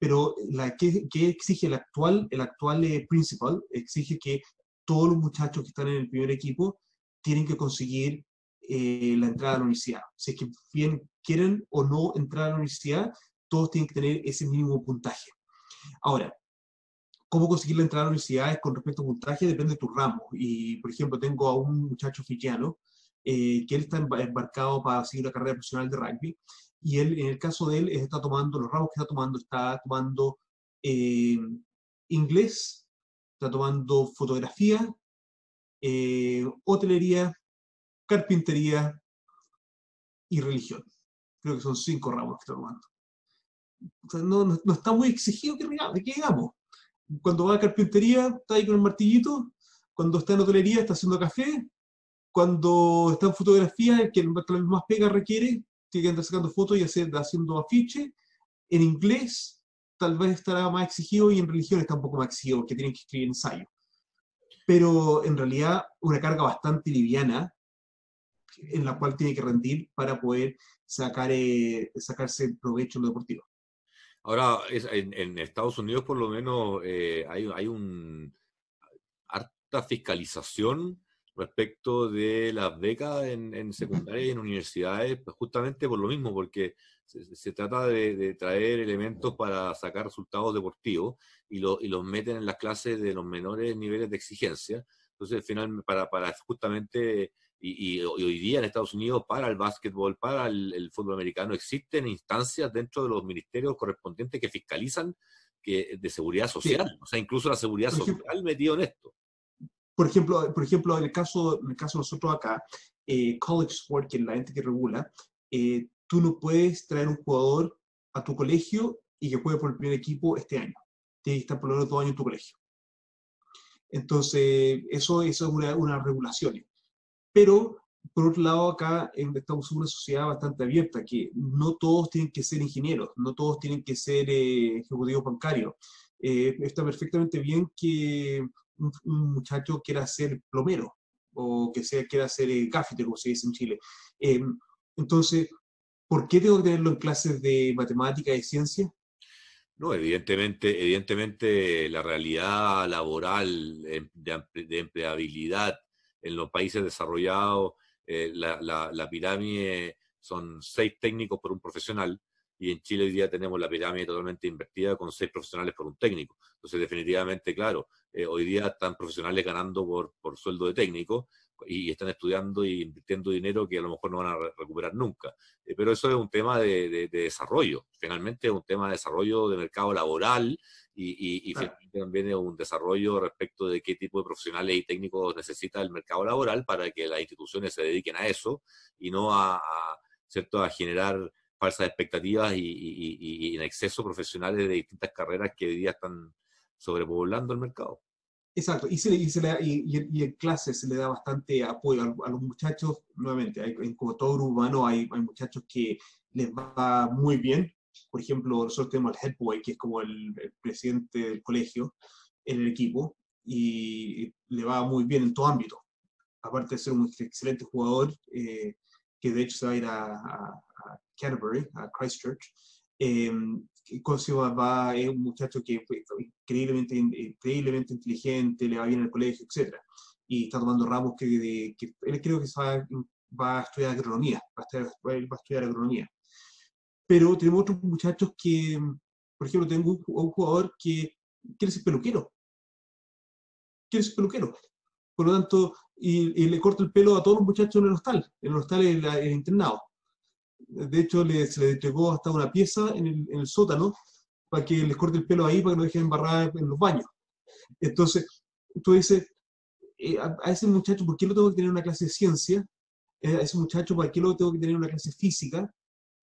pero la que, que, exige el actual, el actual eh, principal, exige que todos los muchachos que están en el primer equipo tienen que conseguir eh, la entrada a la universidad. Si es que bien quieren o no entrar a la universidad, todos tienen que tener ese mínimo puntaje. Ahora, cómo conseguir la entrada a la universidad es con respecto a puntaje depende de tu ramo. Y, por ejemplo, tengo a un muchacho fijiano eh, que él está embarcado para seguir una carrera profesional de rugby. Y él, en el caso de él, está tomando, los ramos que está tomando, está tomando eh, inglés, está tomando fotografía, eh, hotelería, carpintería y religión. Creo que son cinco ramos que está tomando. O sea, no, no, no, está muy exigido que, que digamos. Cuando va a carpintería, está ahí con el martillito. Cuando está en hotelería, está haciendo café. Cuando está en fotografía, que la más pega requiere, tiene que andar sacando fotos y hacer, haciendo afiche. En inglés, tal vez estará más exigido y en religión está un poco más exigido, porque tienen que escribir ensayo. Pero en realidad, una carga bastante liviana en la cual tiene que rendir para poder sacar, eh, sacarse provecho en lo deportivo. Ahora, es, en, en, Estados Unidos por lo menos eh, hay, hay un harta fiscalización respecto de las becas en, en secundaria y en universidades, pues justamente por lo mismo, porque se, se trata de, de, traer elementos para sacar resultados deportivos y, lo, y, los meten en las clases de los menores niveles de exigencia. Entonces, al final, para, para justamente y, y, hoy día en Estados Unidos para el básquetbol, para el, el, fútbol americano, existen instancias dentro de los ministerios correspondientes que fiscalizan que, de seguridad social, sí. o sea, incluso la seguridad por social ejemplo, metido en esto. Por ejemplo, por ejemplo en, el caso, en el caso de nosotros acá, eh, College Sport, que es la ente que regula, eh, tú no puedes traer un jugador a tu colegio y que juegue por el primer equipo este año. Tiene que estar por lo menos dos años en tu colegio. Entonces, eso, eso es una, una regulación. Pero, por otro lado, acá estamos en una sociedad bastante abierta, que no todos tienen que ser ingenieros, no todos tienen que ser eh, ejecutivos bancarios. Eh, está perfectamente bien que un, un, muchacho quiera ser plomero o que sea quiera hacer eh, como se dice en Chile. Em, entonces, ¿por qué tengo que tenerlo en clases de matemática y ciencia? No, evidentemente, evidentemente la realidad laboral em, de, empleabilidad en los países desarrollados, eh, la, pirámide son seis técnicos por un profesional, y en Chile hoy día tenemos la pirámide totalmente invertida con seis profesionales por un técnico. Entonces, definitivamente, claro, eh, hoy día están profesionales ganando por, por sueldo de técnico, y están estudiando y invirtiendo dinero que a lo mejor no van a recuperar nunca. Eh, pero eso es un tema de, desarrollo, finalmente es un tema de desarrollo de mercado laboral y, también es un desarrollo respecto de qué tipo de profesionales y técnicos necesita el mercado laboral para que las instituciones se dediquen a eso y no a, ¿cierto? a generar falsas expectativas y, en exceso profesionales de distintas carreras que hoy día están sobrepoblando el mercado. Exacto, y, se, y, se le, y, en clases se le da bastante apoyo a, los muchachos, nuevamente, en como todo humano hay, hay, muchachos que les va muy bien, por ejemplo, nosotros tenemos al head boy, que es como el, presidente del colegio en el equipo, y le va muy bien en todo ámbito, aparte de ser un excelente jugador, eh, que de hecho se va a ir a, a Canterbury, a Christchurch, eh, Cosio va, es un muchacho que es increíblemente, increíblemente inteligente, le va bien en el colegio, etc. Y está tomando ramos que, que él creo que va, va, a estudiar agronomía, va a estudiar, va a estudiar agronomía. Pero tenemos otros muchachos que, por ejemplo, tengo un, jugador que quiere ser peluquero. Quiere ser peluquero. Por lo tanto, y, le corta el pelo a todos los muchachos en el hostal. En el hostal es el internado de hecho, le, se le entregó hasta una pieza en el, sótano para que les corte el pelo ahí para que no dejen embarrada en los baños. Entonces, tú dices, eh, a, ese muchacho, ¿por qué lo tengo que tener una clase de ciencia? Eh, a ese muchacho, ¿por qué lo tengo que tener una clase de física?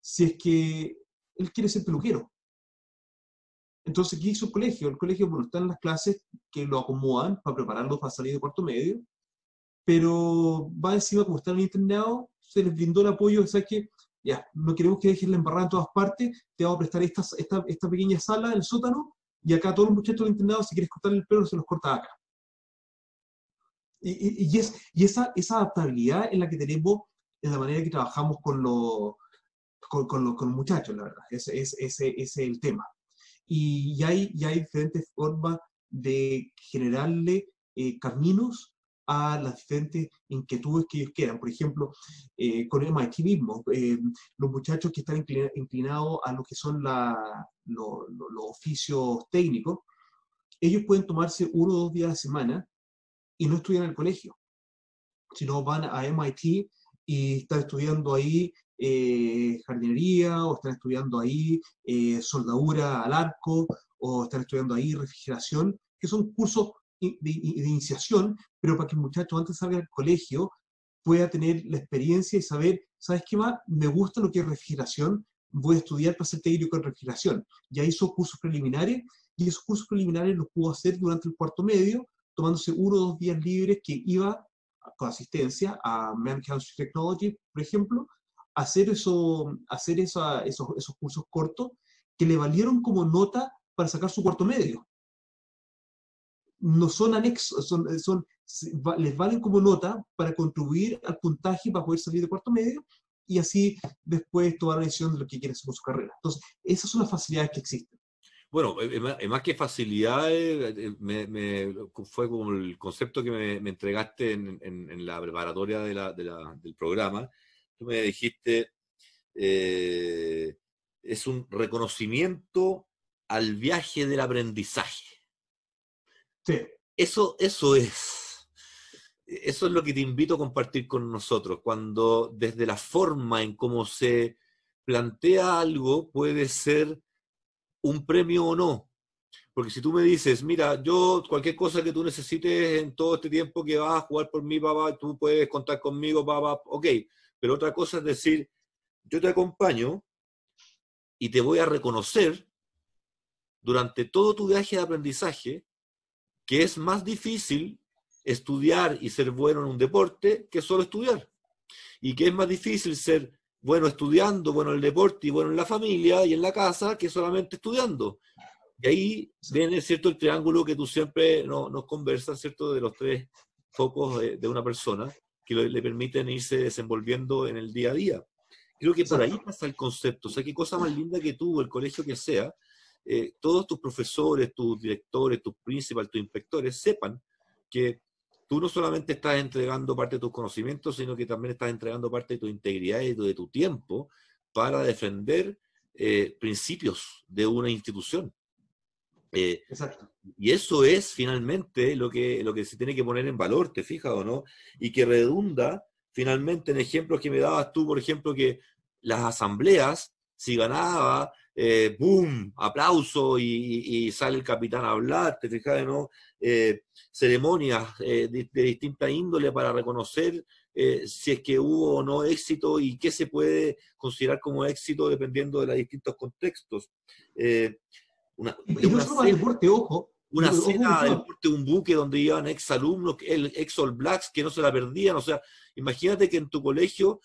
Si es que él quiere ser peluquero. Entonces, ¿qué hizo el colegio? El colegio, bueno, están las clases que lo acomodan para prepararlo para salir de cuarto medio, pero va encima, como están en internado, se les brindó el apoyo, ¿sabes qué? Ya, no queremos que dejes la embarrada en todas partes, te vamos a prestar esta, esta, esta pequeña sala, el sótano, y acá todos los muchachos del internado, si quieres cortar el pelo, se los corta acá. Y, y, es, y esa, esa adaptabilidad es la que tenemos en la manera que trabajamos con los, con, con, los, con los muchachos, la verdad. Ese, ese, ese, es el tema. Y, hay, y hay diferentes formas de generarle eh, caminos a las diferentes inquietudes que ellos quieran. Por ejemplo, eh, con el MIT mismo, eh, los muchachos que están inclinados a lo que son los oficios técnicos, ellos pueden tomarse uno o dos días a la semana y no estudian en el colegio, sino van a MIT y están estudiando ahí eh, jardinería o están estudiando ahí soldadura al arco o están estudiando ahí refrigeración, que son cursos de, iniciación, pero para que el muchacho antes salga del colegio pueda tener la experiencia y saber, ¿sabes qué más? Me gusta lo que es refrigeración, voy a estudiar para ser técnico en refrigeración. Ya hizo cursos preliminares y esos cursos preliminares los pudo hacer durante el cuarto medio, tomándose uno o dos días libres que iba con asistencia a Manchester Technology, por ejemplo, hacer, eso, hacer esos, esos cursos cortos que le valieron como nota para sacar su cuarto medio no son anexos, son, eh, son, les valen como nota para contribuir al puntaje para poder salir de cuarto medio y así después tomar la decisión de lo que quieren hacer con su carrera. Entonces, esas son las facilidades que existen. Bueno, eh, eh, más que facilidades, me, fue como el concepto que me, entregaste en, en, la preparatoria del programa. Tú me dijiste, es un reconocimiento al viaje del aprendizaje. Eso, eso es. Eso es lo que te invito a compartir con nosotros, cuando desde la forma en cómo se plantea algo puede ser un premio o no. Porque si tú me dices, mira, yo cualquier cosa que tú necesites en todo este tiempo que vas a jugar por mí, papá, tú puedes contar conmigo, papá, ok. Pero otra cosa es decir, yo te acompaño y te voy a reconocer durante todo tu viaje de aprendizaje que es más difícil estudiar y ser bueno en un deporte que solo estudiar. Y que es más difícil ser bueno estudiando, bueno en el deporte y bueno en la familia y en la casa que solamente estudiando. Y ahí viene, ¿cierto?, el triángulo que tú siempre nos conversas, ¿cierto?, de los tres focos de, una persona que le, permiten irse desenvolviendo en el día a día. Creo que por ahí pasa el concepto. O sea, qué cosa más linda que tú, el colegio que sea, eh, todos tus profesores, tus directores, tus principales, tus inspectores sepan que tú no solamente estás entregando parte de tus conocimientos, sino que también estás entregando parte de tu integridad y de tu tiempo para defender eh, principios de una institución. Eh, Exacto. Y eso es finalmente lo que, lo que se tiene que poner en valor, ¿te fijas o no? Y que redunda finalmente en ejemplos que me dabas tú, por ejemplo, que las asambleas, si ganaba, eh, ¡boom! Aplauso y, sale el capitán a hablar, ¿te fijas, no? Eh, ceremonias eh, de, distinta índole para reconocer si es que hubo o no éxito y qué se puede considerar como éxito dependiendo de los distintos contextos. una, una deporte, ojo, una cena de deporte, un buque donde iban ex alumnos, el ex All Blacks que no se la perdían. O sea, imagínate que en tu colegio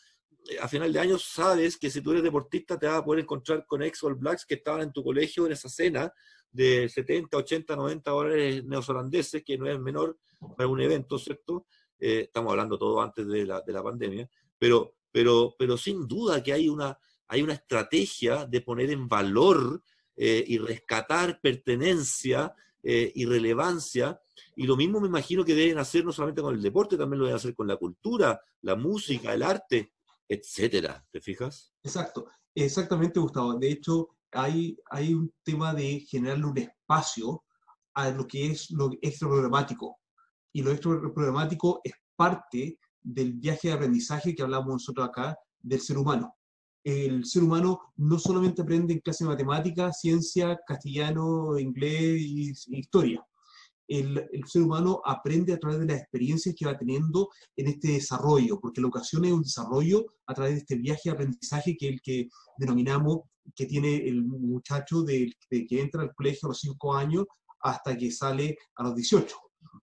a final de año sabes que si tú eres deportista te vas a poder encontrar con ex All Blacks que estaban en tu colegio en esa cena de 70, 80, 90 dólares neozelandeses, que no es menor para un evento, ¿cierto? Eh, estamos hablando todo antes de la, de la pandemia, pero, pero, pero sin duda que hay una, hay una estrategia de poner en valor eh, y rescatar pertenencia eh, y relevancia. Y lo mismo me imagino que deben hacer no solamente con el deporte, también lo deben hacer con la cultura, la música, el arte etcétera. ¿Te fijas? Exacto, exactamente, Gustavo. De hecho, hay, hay un tema de generarle un espacio a lo que es lo extra problemático. Y lo extra problemático es parte del viaje de aprendizaje que hablamos nosotros acá del ser humano. El ser humano no solamente aprende en clase de matemáticas, ciencia, castellano, inglés y historia el, ser humano aprende a través de las experiencias que va teniendo en este desarrollo, porque la ocasión es un desarrollo a través de este viaje de aprendizaje que el que denominamos que tiene el muchacho de, que entra al colegio a los 5 años hasta que sale a los 18.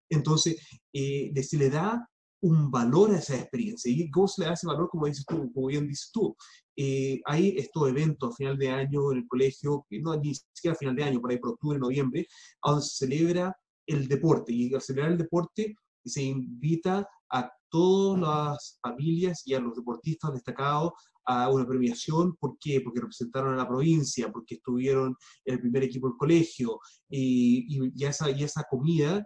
Entonces, eh, se le da un valor a esa experiencia. ¿Y cómo se le da ese valor? Como dices tú, como bien dices tú. Eh, hay estos eventos a final de año en el colegio, no ni siquiera a final de año, por ahí por octubre, noviembre, donde se celebra el deporte y al celebrar el deporte se invita a todas las familias y a los deportistas destacados a una premiación. ¿Por qué? Porque representaron a la provincia, porque estuvieron en el primer equipo del colegio y, y, esa, y esa comida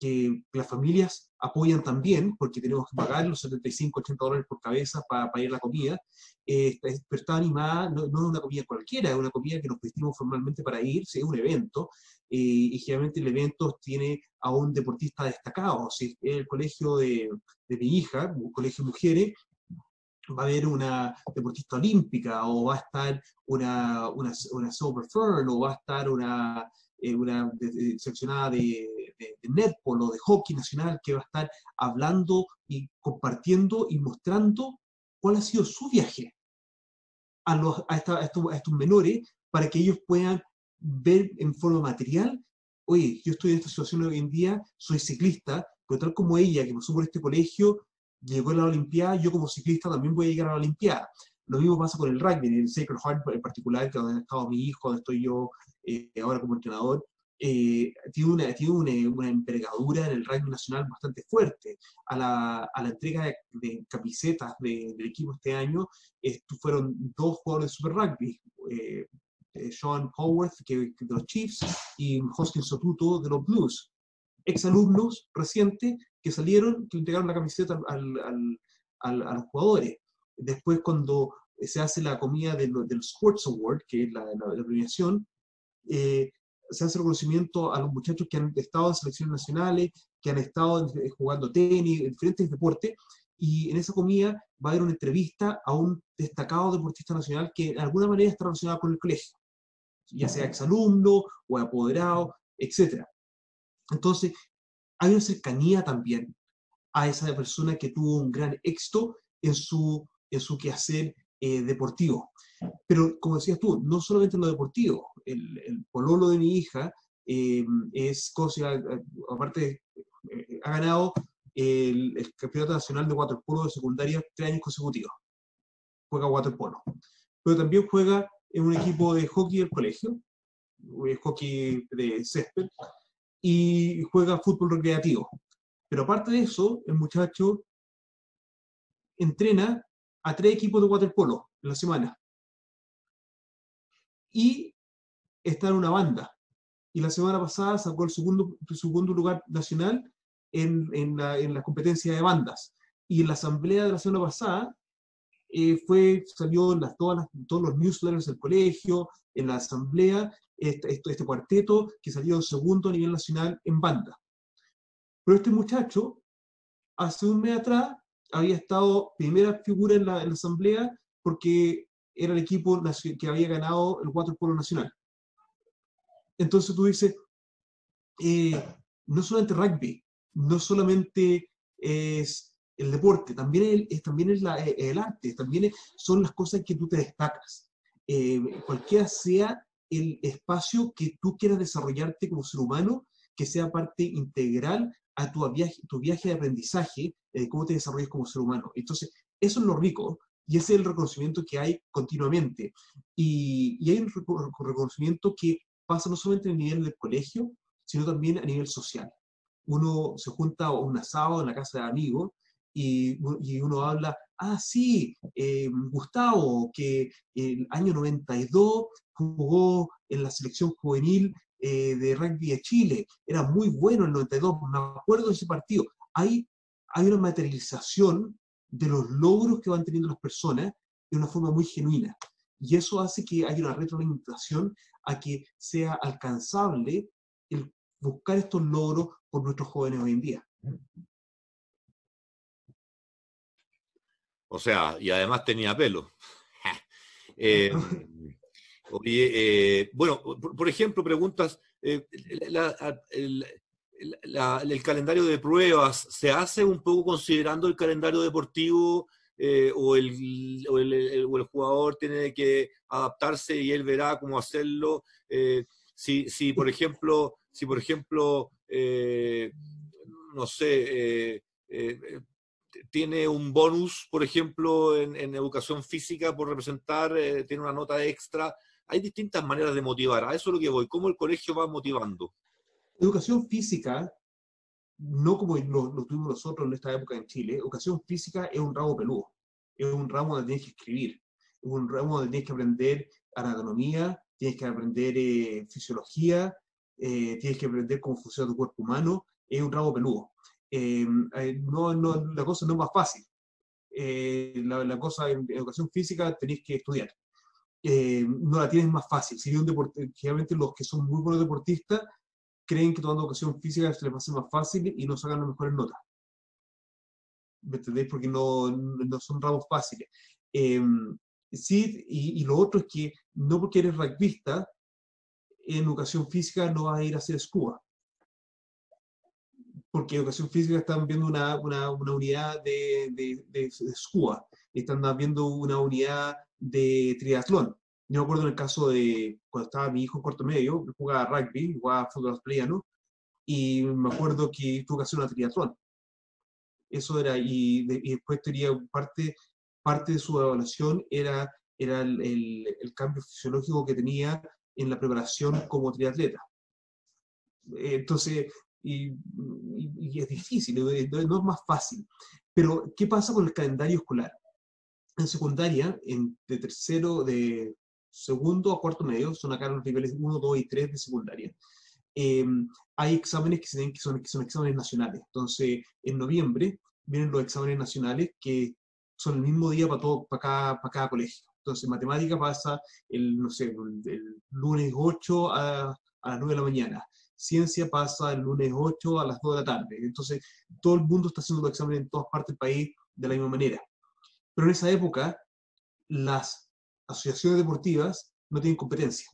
que las familias apoyan también, porque tenemos que pagar los 75, 80 dólares por cabeza para, ir a la comida, eh, pero está animada, no, no, es una comida cualquiera, es una comida que nos vestimos formalmente para ir, es un evento, y generalmente el evento tiene a un deportista destacado, si es el colegio de, de mi hija, un colegio de mujeres, va a haber una deportista olímpica, o va a estar una, una, una Fern, o va a estar una, eh, una seccionada de, de, netball o de hockey nacional que va a estar hablando y compartiendo y mostrando cuál ha sido su viaje a, los, a, estos, a estos menores para que ellos puedan ver en forma material, oye, yo estoy en esta situación hoy en día, soy ciclista, pero tal como ella, que pasó por este colegio, llegó a la Olimpiada, yo como ciclista también voy a llegar a la Olimpiada. Lo mismo pasa con el rugby, en el Sacred Heart en particular, que donde ha estado mi hijo, donde estoy yo eh, ahora como entrenador, eh, tiene, una, tiene una, una, envergadura en el rugby nacional bastante fuerte. A la, a la entrega de, camisetas del equipo este año, estos fueron dos jugadores de Super Rugby, eh, Sean Howarth que, de los Chiefs y Hoskin Sotuto de los Blues, exalumnos recientes que salieron, que entregaron la camiseta al, al, al, a los jugadores. Después, cuando se hace la comida del, del Sports Award, que es la, la, premiación, eh, se hace reconocimiento a los muchachos que han estado en selecciones nacionales, que han estado jugando tenis, en diferentes deportes, y en esa comida va a haber una entrevista a un destacado deportista nacional que de alguna manera está relacionado con el colegio, ya sea exalumno o apoderado, etc. Entonces, hay una cercanía también a esa persona que tuvo un gran éxito en su, en su quehacer eh, deportivo. Pero como decías tú, no solamente en lo deportivo, el, el pololo de mi hija eh, es, cosa, aparte, eh, ha ganado el, Campeonato Nacional de Waterpolo de secundaria tres años consecutivos. Juega waterpolo. Pero también juega en un equipo de hockey del colegio, hockey de césped, y juega fútbol recreativo. Pero aparte de eso, el muchacho entrena a tres equipos de waterpolo en la semana. Y está en una banda. Y la semana pasada sacó el segundo, segundo lugar nacional en, en, la, en la competencia de bandas. Y en la asamblea de la semana pasada eh, fue, salió en las, todas las, todos los newsletters del colegio, en la asamblea, este, este, cuarteto que salió segundo a nivel nacional en banda. Pero este muchacho, hace un mes atrás, había estado primera figura en la, en la asamblea porque era el equipo que había ganado el waterpolo nacional. Entonces tú dices, eh, no solamente rugby, no solamente es el deporte, también es, también es eh, el arte, también son las cosas que tú te destacas. Eh, cualquiera sea el espacio que tú quieras desarrollarte como ser humano, que sea parte integral a tu viaje, tu viaje de aprendizaje, de cómo te desarrollas como ser humano. Entonces, eso es lo rico y ese es el reconocimiento que hay continuamente. Y, y hay un reconocimiento que pasa no solamente a nivel del colegio, sino también a nivel social. Uno se junta a un asado en la casa de amigos y, uno habla, ah, sí, eh, Gustavo, que el año 92 jugó en la selección juvenil eh, de rugby de Chile, era muy bueno el 92, me acuerdo de ese partido. Hay, hay una materialización de los logros que van teniendo las personas de una forma muy genuina. Y eso hace que haya una retroalimentación a que sea alcanzable el buscar estos logros por nuestros jóvenes hoy en día. O sea, y además tenía pelo. (laughs) Eh, eh, bueno, por, ejemplo, preguntas, eh, el, calendario de pruebas se hace un poco considerando el calendario deportivo o, el, o, el, jugador tiene que adaptarse y él verá cómo hacerlo. si, si, por ejemplo, si por ejemplo, no sé, tiene un bonus, por ejemplo, en, educación física por representar, eh, tiene una nota extra. Hay distintas maneras de motivar. A eso es lo que voy. ¿Cómo el colegio va motivando? Educación física, no como lo, tuvimos nosotros en esta época en Chile, educación física es un ramo peludo. Es un ramo donde tienes que escribir. Es un ramo donde tienes que aprender anatomía, tienes que aprender eh, fisiología, eh, tienes que aprender cómo funciona tu cuerpo humano. Es un ramo peludo. Eh, eh, no, no, la cosa no es más fácil. Eh, la, la, cosa en educación física tenéis que estudiar. no la tienes más fácil. Si un deporte, generalmente los que son muy buenos deportistas creen que tomando educación física se les va a hacer más fácil y no sacan las mejores notas. ¿Me entendéis? Porque no, no son ramos fáciles. sí, y, y, lo otro es que no porque eres rugbyista, en educación física no vas a ir a hacer scuba porque educación física están viendo una, una, una unidad de, de, de, SCUA, están viendo una unidad de triatlón. Yo me acuerdo en el caso de cuando estaba mi hijo en cuarto medio, jugaba rugby, jugaba fútbol australiano, y me acuerdo que tuvo que hacer una triatlón. Eso era, y, después tenía parte, parte de su evaluación era, era el, el, el cambio fisiológico que tenía en la preparación como triatleta. Entonces, y, es difícil, no es más fácil. Pero, ¿qué pasa con el calendario escolar? En secundaria, en, de tercero, de segundo a cuarto medio, son acá los niveles 1, 2 y 3 de secundaria, em, hay exámenes que, se que, son, que son exámenes nacionales. Entonces, en noviembre vienen los exámenes nacionales que son el mismo día para, todo, para, cada, para cada colegio. Entonces, matemática pasa el, no sé, el, lunes 8 a, a las 9 de la mañana ciencia pasa el lunes 8 a las 2 de la tarde. Entonces, todo el mundo está haciendo los exámenes en todas partes del país de la misma manera. Pero en esa época, las asociaciones deportivas no tienen competencia.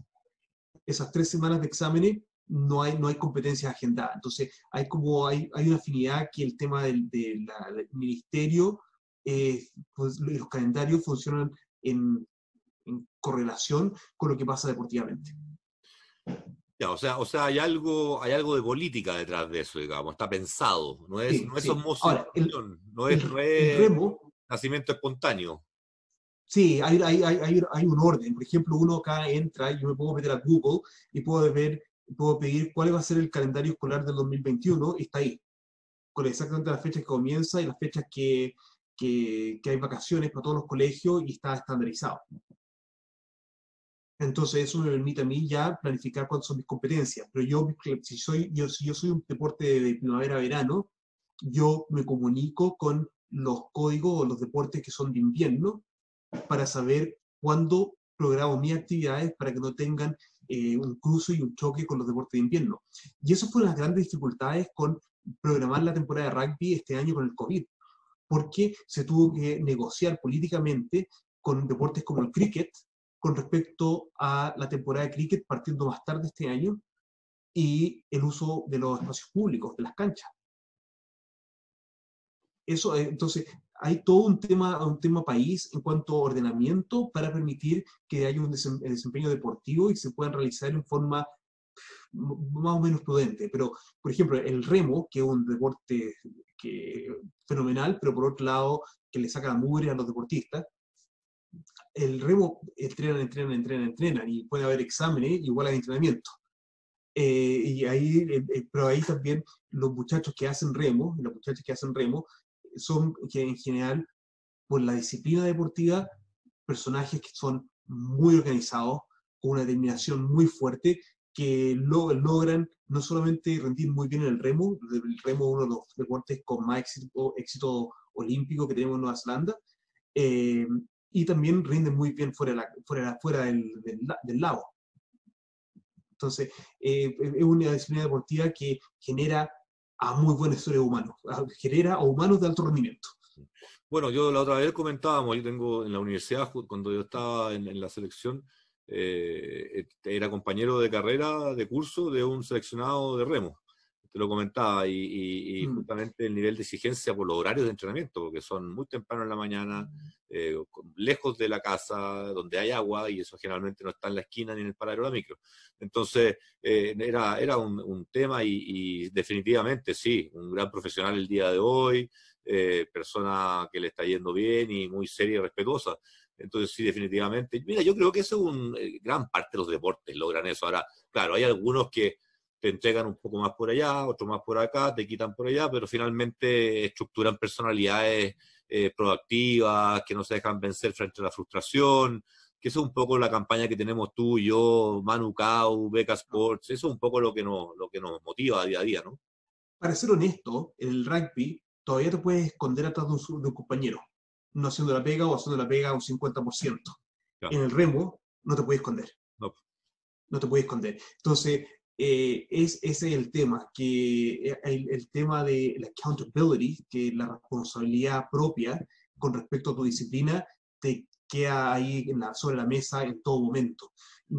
Esas tres semanas de exámenes no hay, no hay competencias agendadas. Entonces, hay como hay, hay una afinidad que el tema del, ministerio, eh, pues, los calendarios funcionan en, en correlación con lo que pasa deportivamente. Ya, o sea, o sea, hay algo, hay algo de política detrás de eso, digamos, está pensado, no es, no es no es, nacimiento espontáneo. Sí, hay, hay, hay, hay, un orden. Por ejemplo, uno acá entra, yo me puedo meter a Google y puedo ver, puedo pedir cuál va a ser el calendario escolar del 2021 y está ahí. con exactamente las fechas que comienza y las fechas que, que, que hay vacaciones para todos los colegios y está estandarizado. Entonces eso me permite a mí ya planificar cuáles son mis competencias. Pero yo, si, soy, yo, si yo soy un deporte de primavera-verano, yo me comunico con los códigos o los deportes que son de invierno para saber cuándo programo mis actividades para que no tengan eh, un cruce y un choque con los deportes de invierno. Y eso fue una de las grandes dificultades con programar la temporada de rugby este año con el COVID, porque se tuvo que negociar políticamente con deportes como el cricket con respecto a la temporada de cricket partiendo más tarde este año y el uso de los espacios públicos, de las canchas. Eso, eh, entonces, hay todo un tema, un tema país en cuanto a ordenamiento para permitir que haya un desempeño deportivo y se puedan realizar en forma más o menos prudente. Pero, por ejemplo, el remo, que es un deporte que, fenomenal, pero por otro lado, que le saca la mugre a los deportistas, el remo entrenan, entrenan, entrenan, entrenan, y puede haber exámenes igual al entrenamiento. Eh, y ahí, eh, pero ahí también los muchachos que hacen remo, los muchachos que hacen remo, son que en general, por la disciplina deportiva, personajes que son muy organizados, con una determinación muy fuerte, que logran no solamente rendir muy bien en el remo, el remo es uno de los deportes con más éxito, olímpico que tenemos en Nueva Zelanda, eh, y también rinden muy bien fuera, la, fuera, fuera del, del, lago. Entonces, eh, es una disciplina deportiva que genera a muy buenos seres humanos, genera a humanos de alto rendimiento. Bueno, yo la otra vez comentábamos, yo tengo en la universidad, cuando yo estaba en, la selección, eh, era compañero de carrera, de curso de un seleccionado de remo te lo comentaba, y, mm. justamente el nivel de exigencia por los horarios de entrenamiento, porque son muy temprano en la mañana, eh, lejos de la casa, donde hay agua, y eso generalmente no está en la esquina ni en el paradero de la micro. Entonces, eh, era, era un, tema y, definitivamente sí, un gran profesional el día de hoy, eh, persona que le está yendo bien y muy seria y respetuosa. Entonces, sí, definitivamente. Mira, yo creo que eso es un gran parte de los deportes logran eso. Ahora, claro, hay algunos que te entregan un poco más por allá, otro más por acá, te quitan por allá, pero finalmente estructuran personalidades eh, proactivas, que no se dejan vencer frente a la frustración, que eso es un poco la campaña que tenemos tú y yo, Manu Cau, Beca Sports, eso es un poco lo que nos, lo que nos motiva día a día, ¿no? Para ser honesto, el rugby todavía te puedes esconder atrás de un, de un compañero, no haciendo la pega o haciendo la pega un 50%. En el remo no te puedes esconder. No. No te puedes esconder. Entonces, eh, es, ese es el tema, que eh, el, tema de la accountability, que la responsabilidad propia con respecto a tu disciplina, te queda ahí sobre la mesa en todo momento.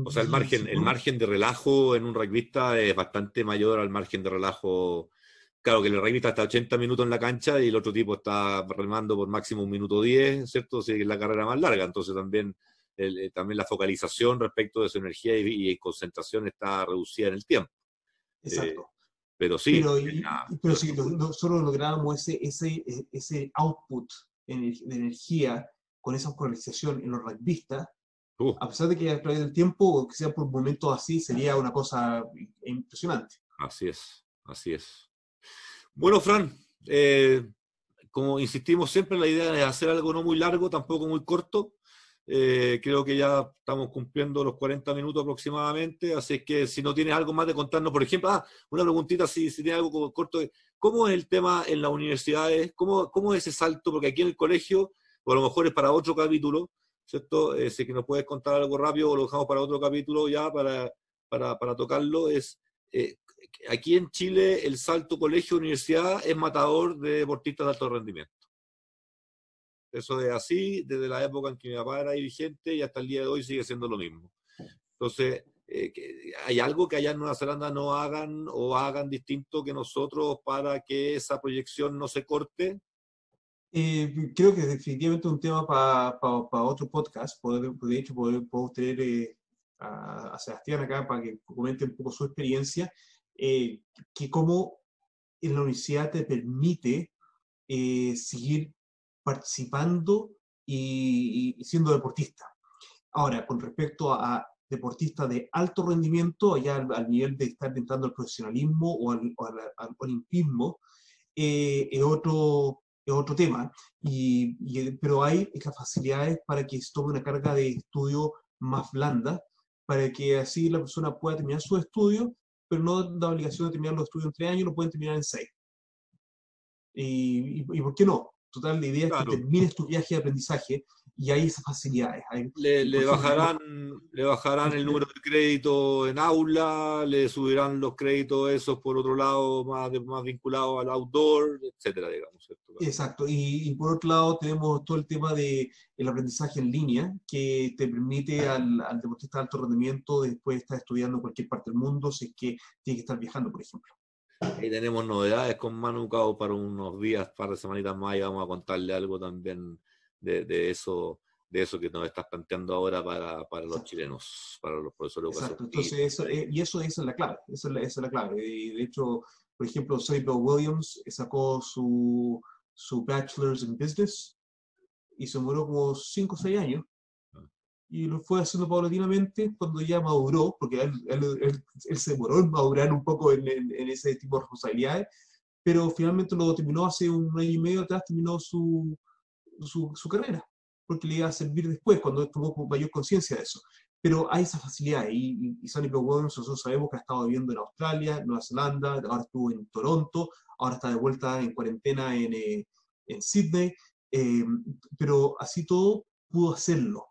O sea, el margen, el margen de relajo en un rugbyista es bastante mayor al margen de relajo. Claro que el rugbyista está 80 minutos en la cancha y el otro tipo está remando por máximo un minuto 10, ¿cierto? Si es la carrera más larga, entonces también eh, también la focalización respecto de su energía y, concentración está reducida en el tiempo. Exacto. Eh, pero sí. Pero, si nosotros lográramos ese, ese, ese output de energía con esa focalización en los rugbyistas, uh. a pesar de que a través del tiempo, que sea por momentos así, sería una cosa impresionante. Así es, así es. Bueno, Fran, eh, como insistimos siempre, la idea es hacer algo no muy largo, tampoco muy corto. Eh, creo que ya estamos cumpliendo los 40 minutos aproximadamente, así que si no tienes algo más de contarnos, por ejemplo, ah, una preguntita, si, si tienes algo corto, ¿cómo es el tema en las universidades? ¿Cómo, ¿Cómo es ese salto? Porque aquí en el colegio, o a lo mejor es para otro capítulo, ¿cierto? Eh, si que nos puedes contar algo rápido o lo dejamos para otro capítulo ya para, para, para tocarlo, es... Eh, aquí en Chile el salto colegio-universidad es matador de deportistas de alto rendimiento. Eso es así desde la época en que mi papá era dirigente y hasta el día de hoy sigue siendo lo mismo. Entonces, eh, ¿hay algo que allá en Nueva Zelanda no hagan o hagan distinto que nosotros para que esa proyección no se corte? Eh, creo que es definitivamente un tema para otro podcast. de hecho, puedo tener eh, a, Sebastián acá para que comente un poco su experiencia, que cómo en la universidad te permite seguir participando y, siendo deportista. Ahora, con respecto a, deportistas de alto rendimiento, allá al, nivel de estar entrando al profesionalismo o al, olimpismo, eh, es, otro, es otro tema. Y, pero hay las facilidades para que se tome una carga de estudio más blanda, para que así la persona pueda terminar su estudio, pero no da obligación de terminar los estudios en tres años, lo pueden terminar en seis. Y, y, por qué no? Total, la idea es que termines tu viaje de aprendizaje y hay esas facilidades. le, bajarán, le bajarán el número de crédito en aula, le subirán los créditos esos por otro lado más, más vinculados al outdoor, etcétera, digamos. Exacto, y, por otro lado tenemos todo el tema del el aprendizaje en línea, que te permite al, al deportista de alto rendimiento después de estar estudiando en cualquier parte del mundo, si es que tiene que estar viajando, por ejemplo. Ahí tenemos novedades con Manu Cao para unos días, para semanitas más, y vamos a contarle algo también de, eso de eso que nos estás planteando ahora para, para los chilenos, para los profesores Exacto, entonces eso, eh, y eso, es la clave, esa es la, clave. Y de hecho, por ejemplo, Soy Bill Williams sacó su, su Bachelor's in Business y se murió como 5 o 6 años. Y lo fue haciendo paulatinamente cuando ya maduró, porque él, él, él, se demoró en madurar un poco en, en, ese tipo de responsabilidades, pero finalmente lo terminó hace un año y medio atrás, terminó su, su, su, carrera, porque le iba a servir después, cuando tuvo mayor conciencia de eso. Pero hay esa facilidad, y, y, Sonny Williams, nosotros sabemos que ha estado viviendo en Australia, Nueva Zelanda, ahora estuvo en Toronto, ahora está de vuelta en cuarentena en, eh, en Sydney, eh, pero así todo pudo hacerlo.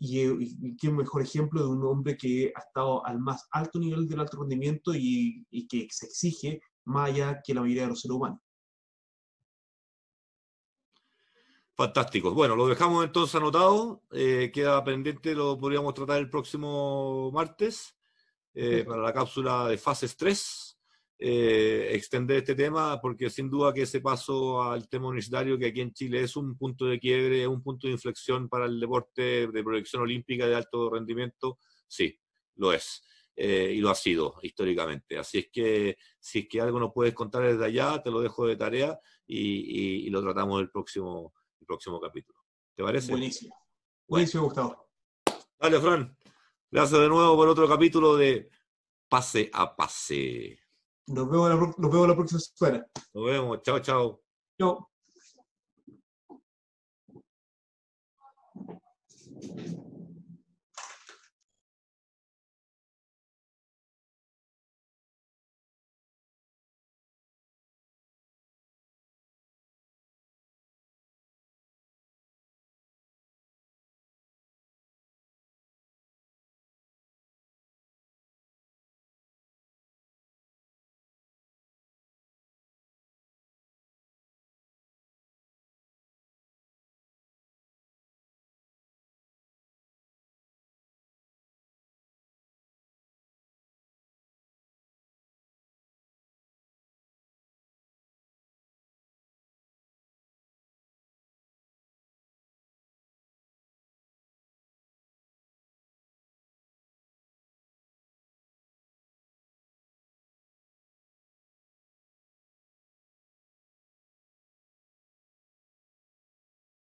Y, eh, y, qué mejor ejemplo de un hombre que ha estado al más alto nivel del alto rendimiento y, y que se exige más allá que la mayoría de los seres humanos. Fantástico. Bueno, lo dejamos entonces anotado. Eh, queda pendiente, lo podríamos tratar el próximo martes eh, para la cápsula de fases 3. Eh, extender este tema porque sin duda que ese paso al tema universitario que aquí en Chile es un punto de quiebre, es un punto de inflexión para el deporte de proyección olímpica de alto rendimiento, sí, lo es. y lo ha sido históricamente. Así es que si es que algo nos puedes contar desde allá, te lo dejo de tarea y, y lo tratamos el próximo, el próximo capítulo. ¿Te parece? Buenísimo. Buenísimo, Gustavo. Dale, Fran. Gracias de nuevo por otro capítulo de Pase a Pase. Nos vemos la, nos vemos la próxima semana. Nos vemos. Chao, chao. Chao.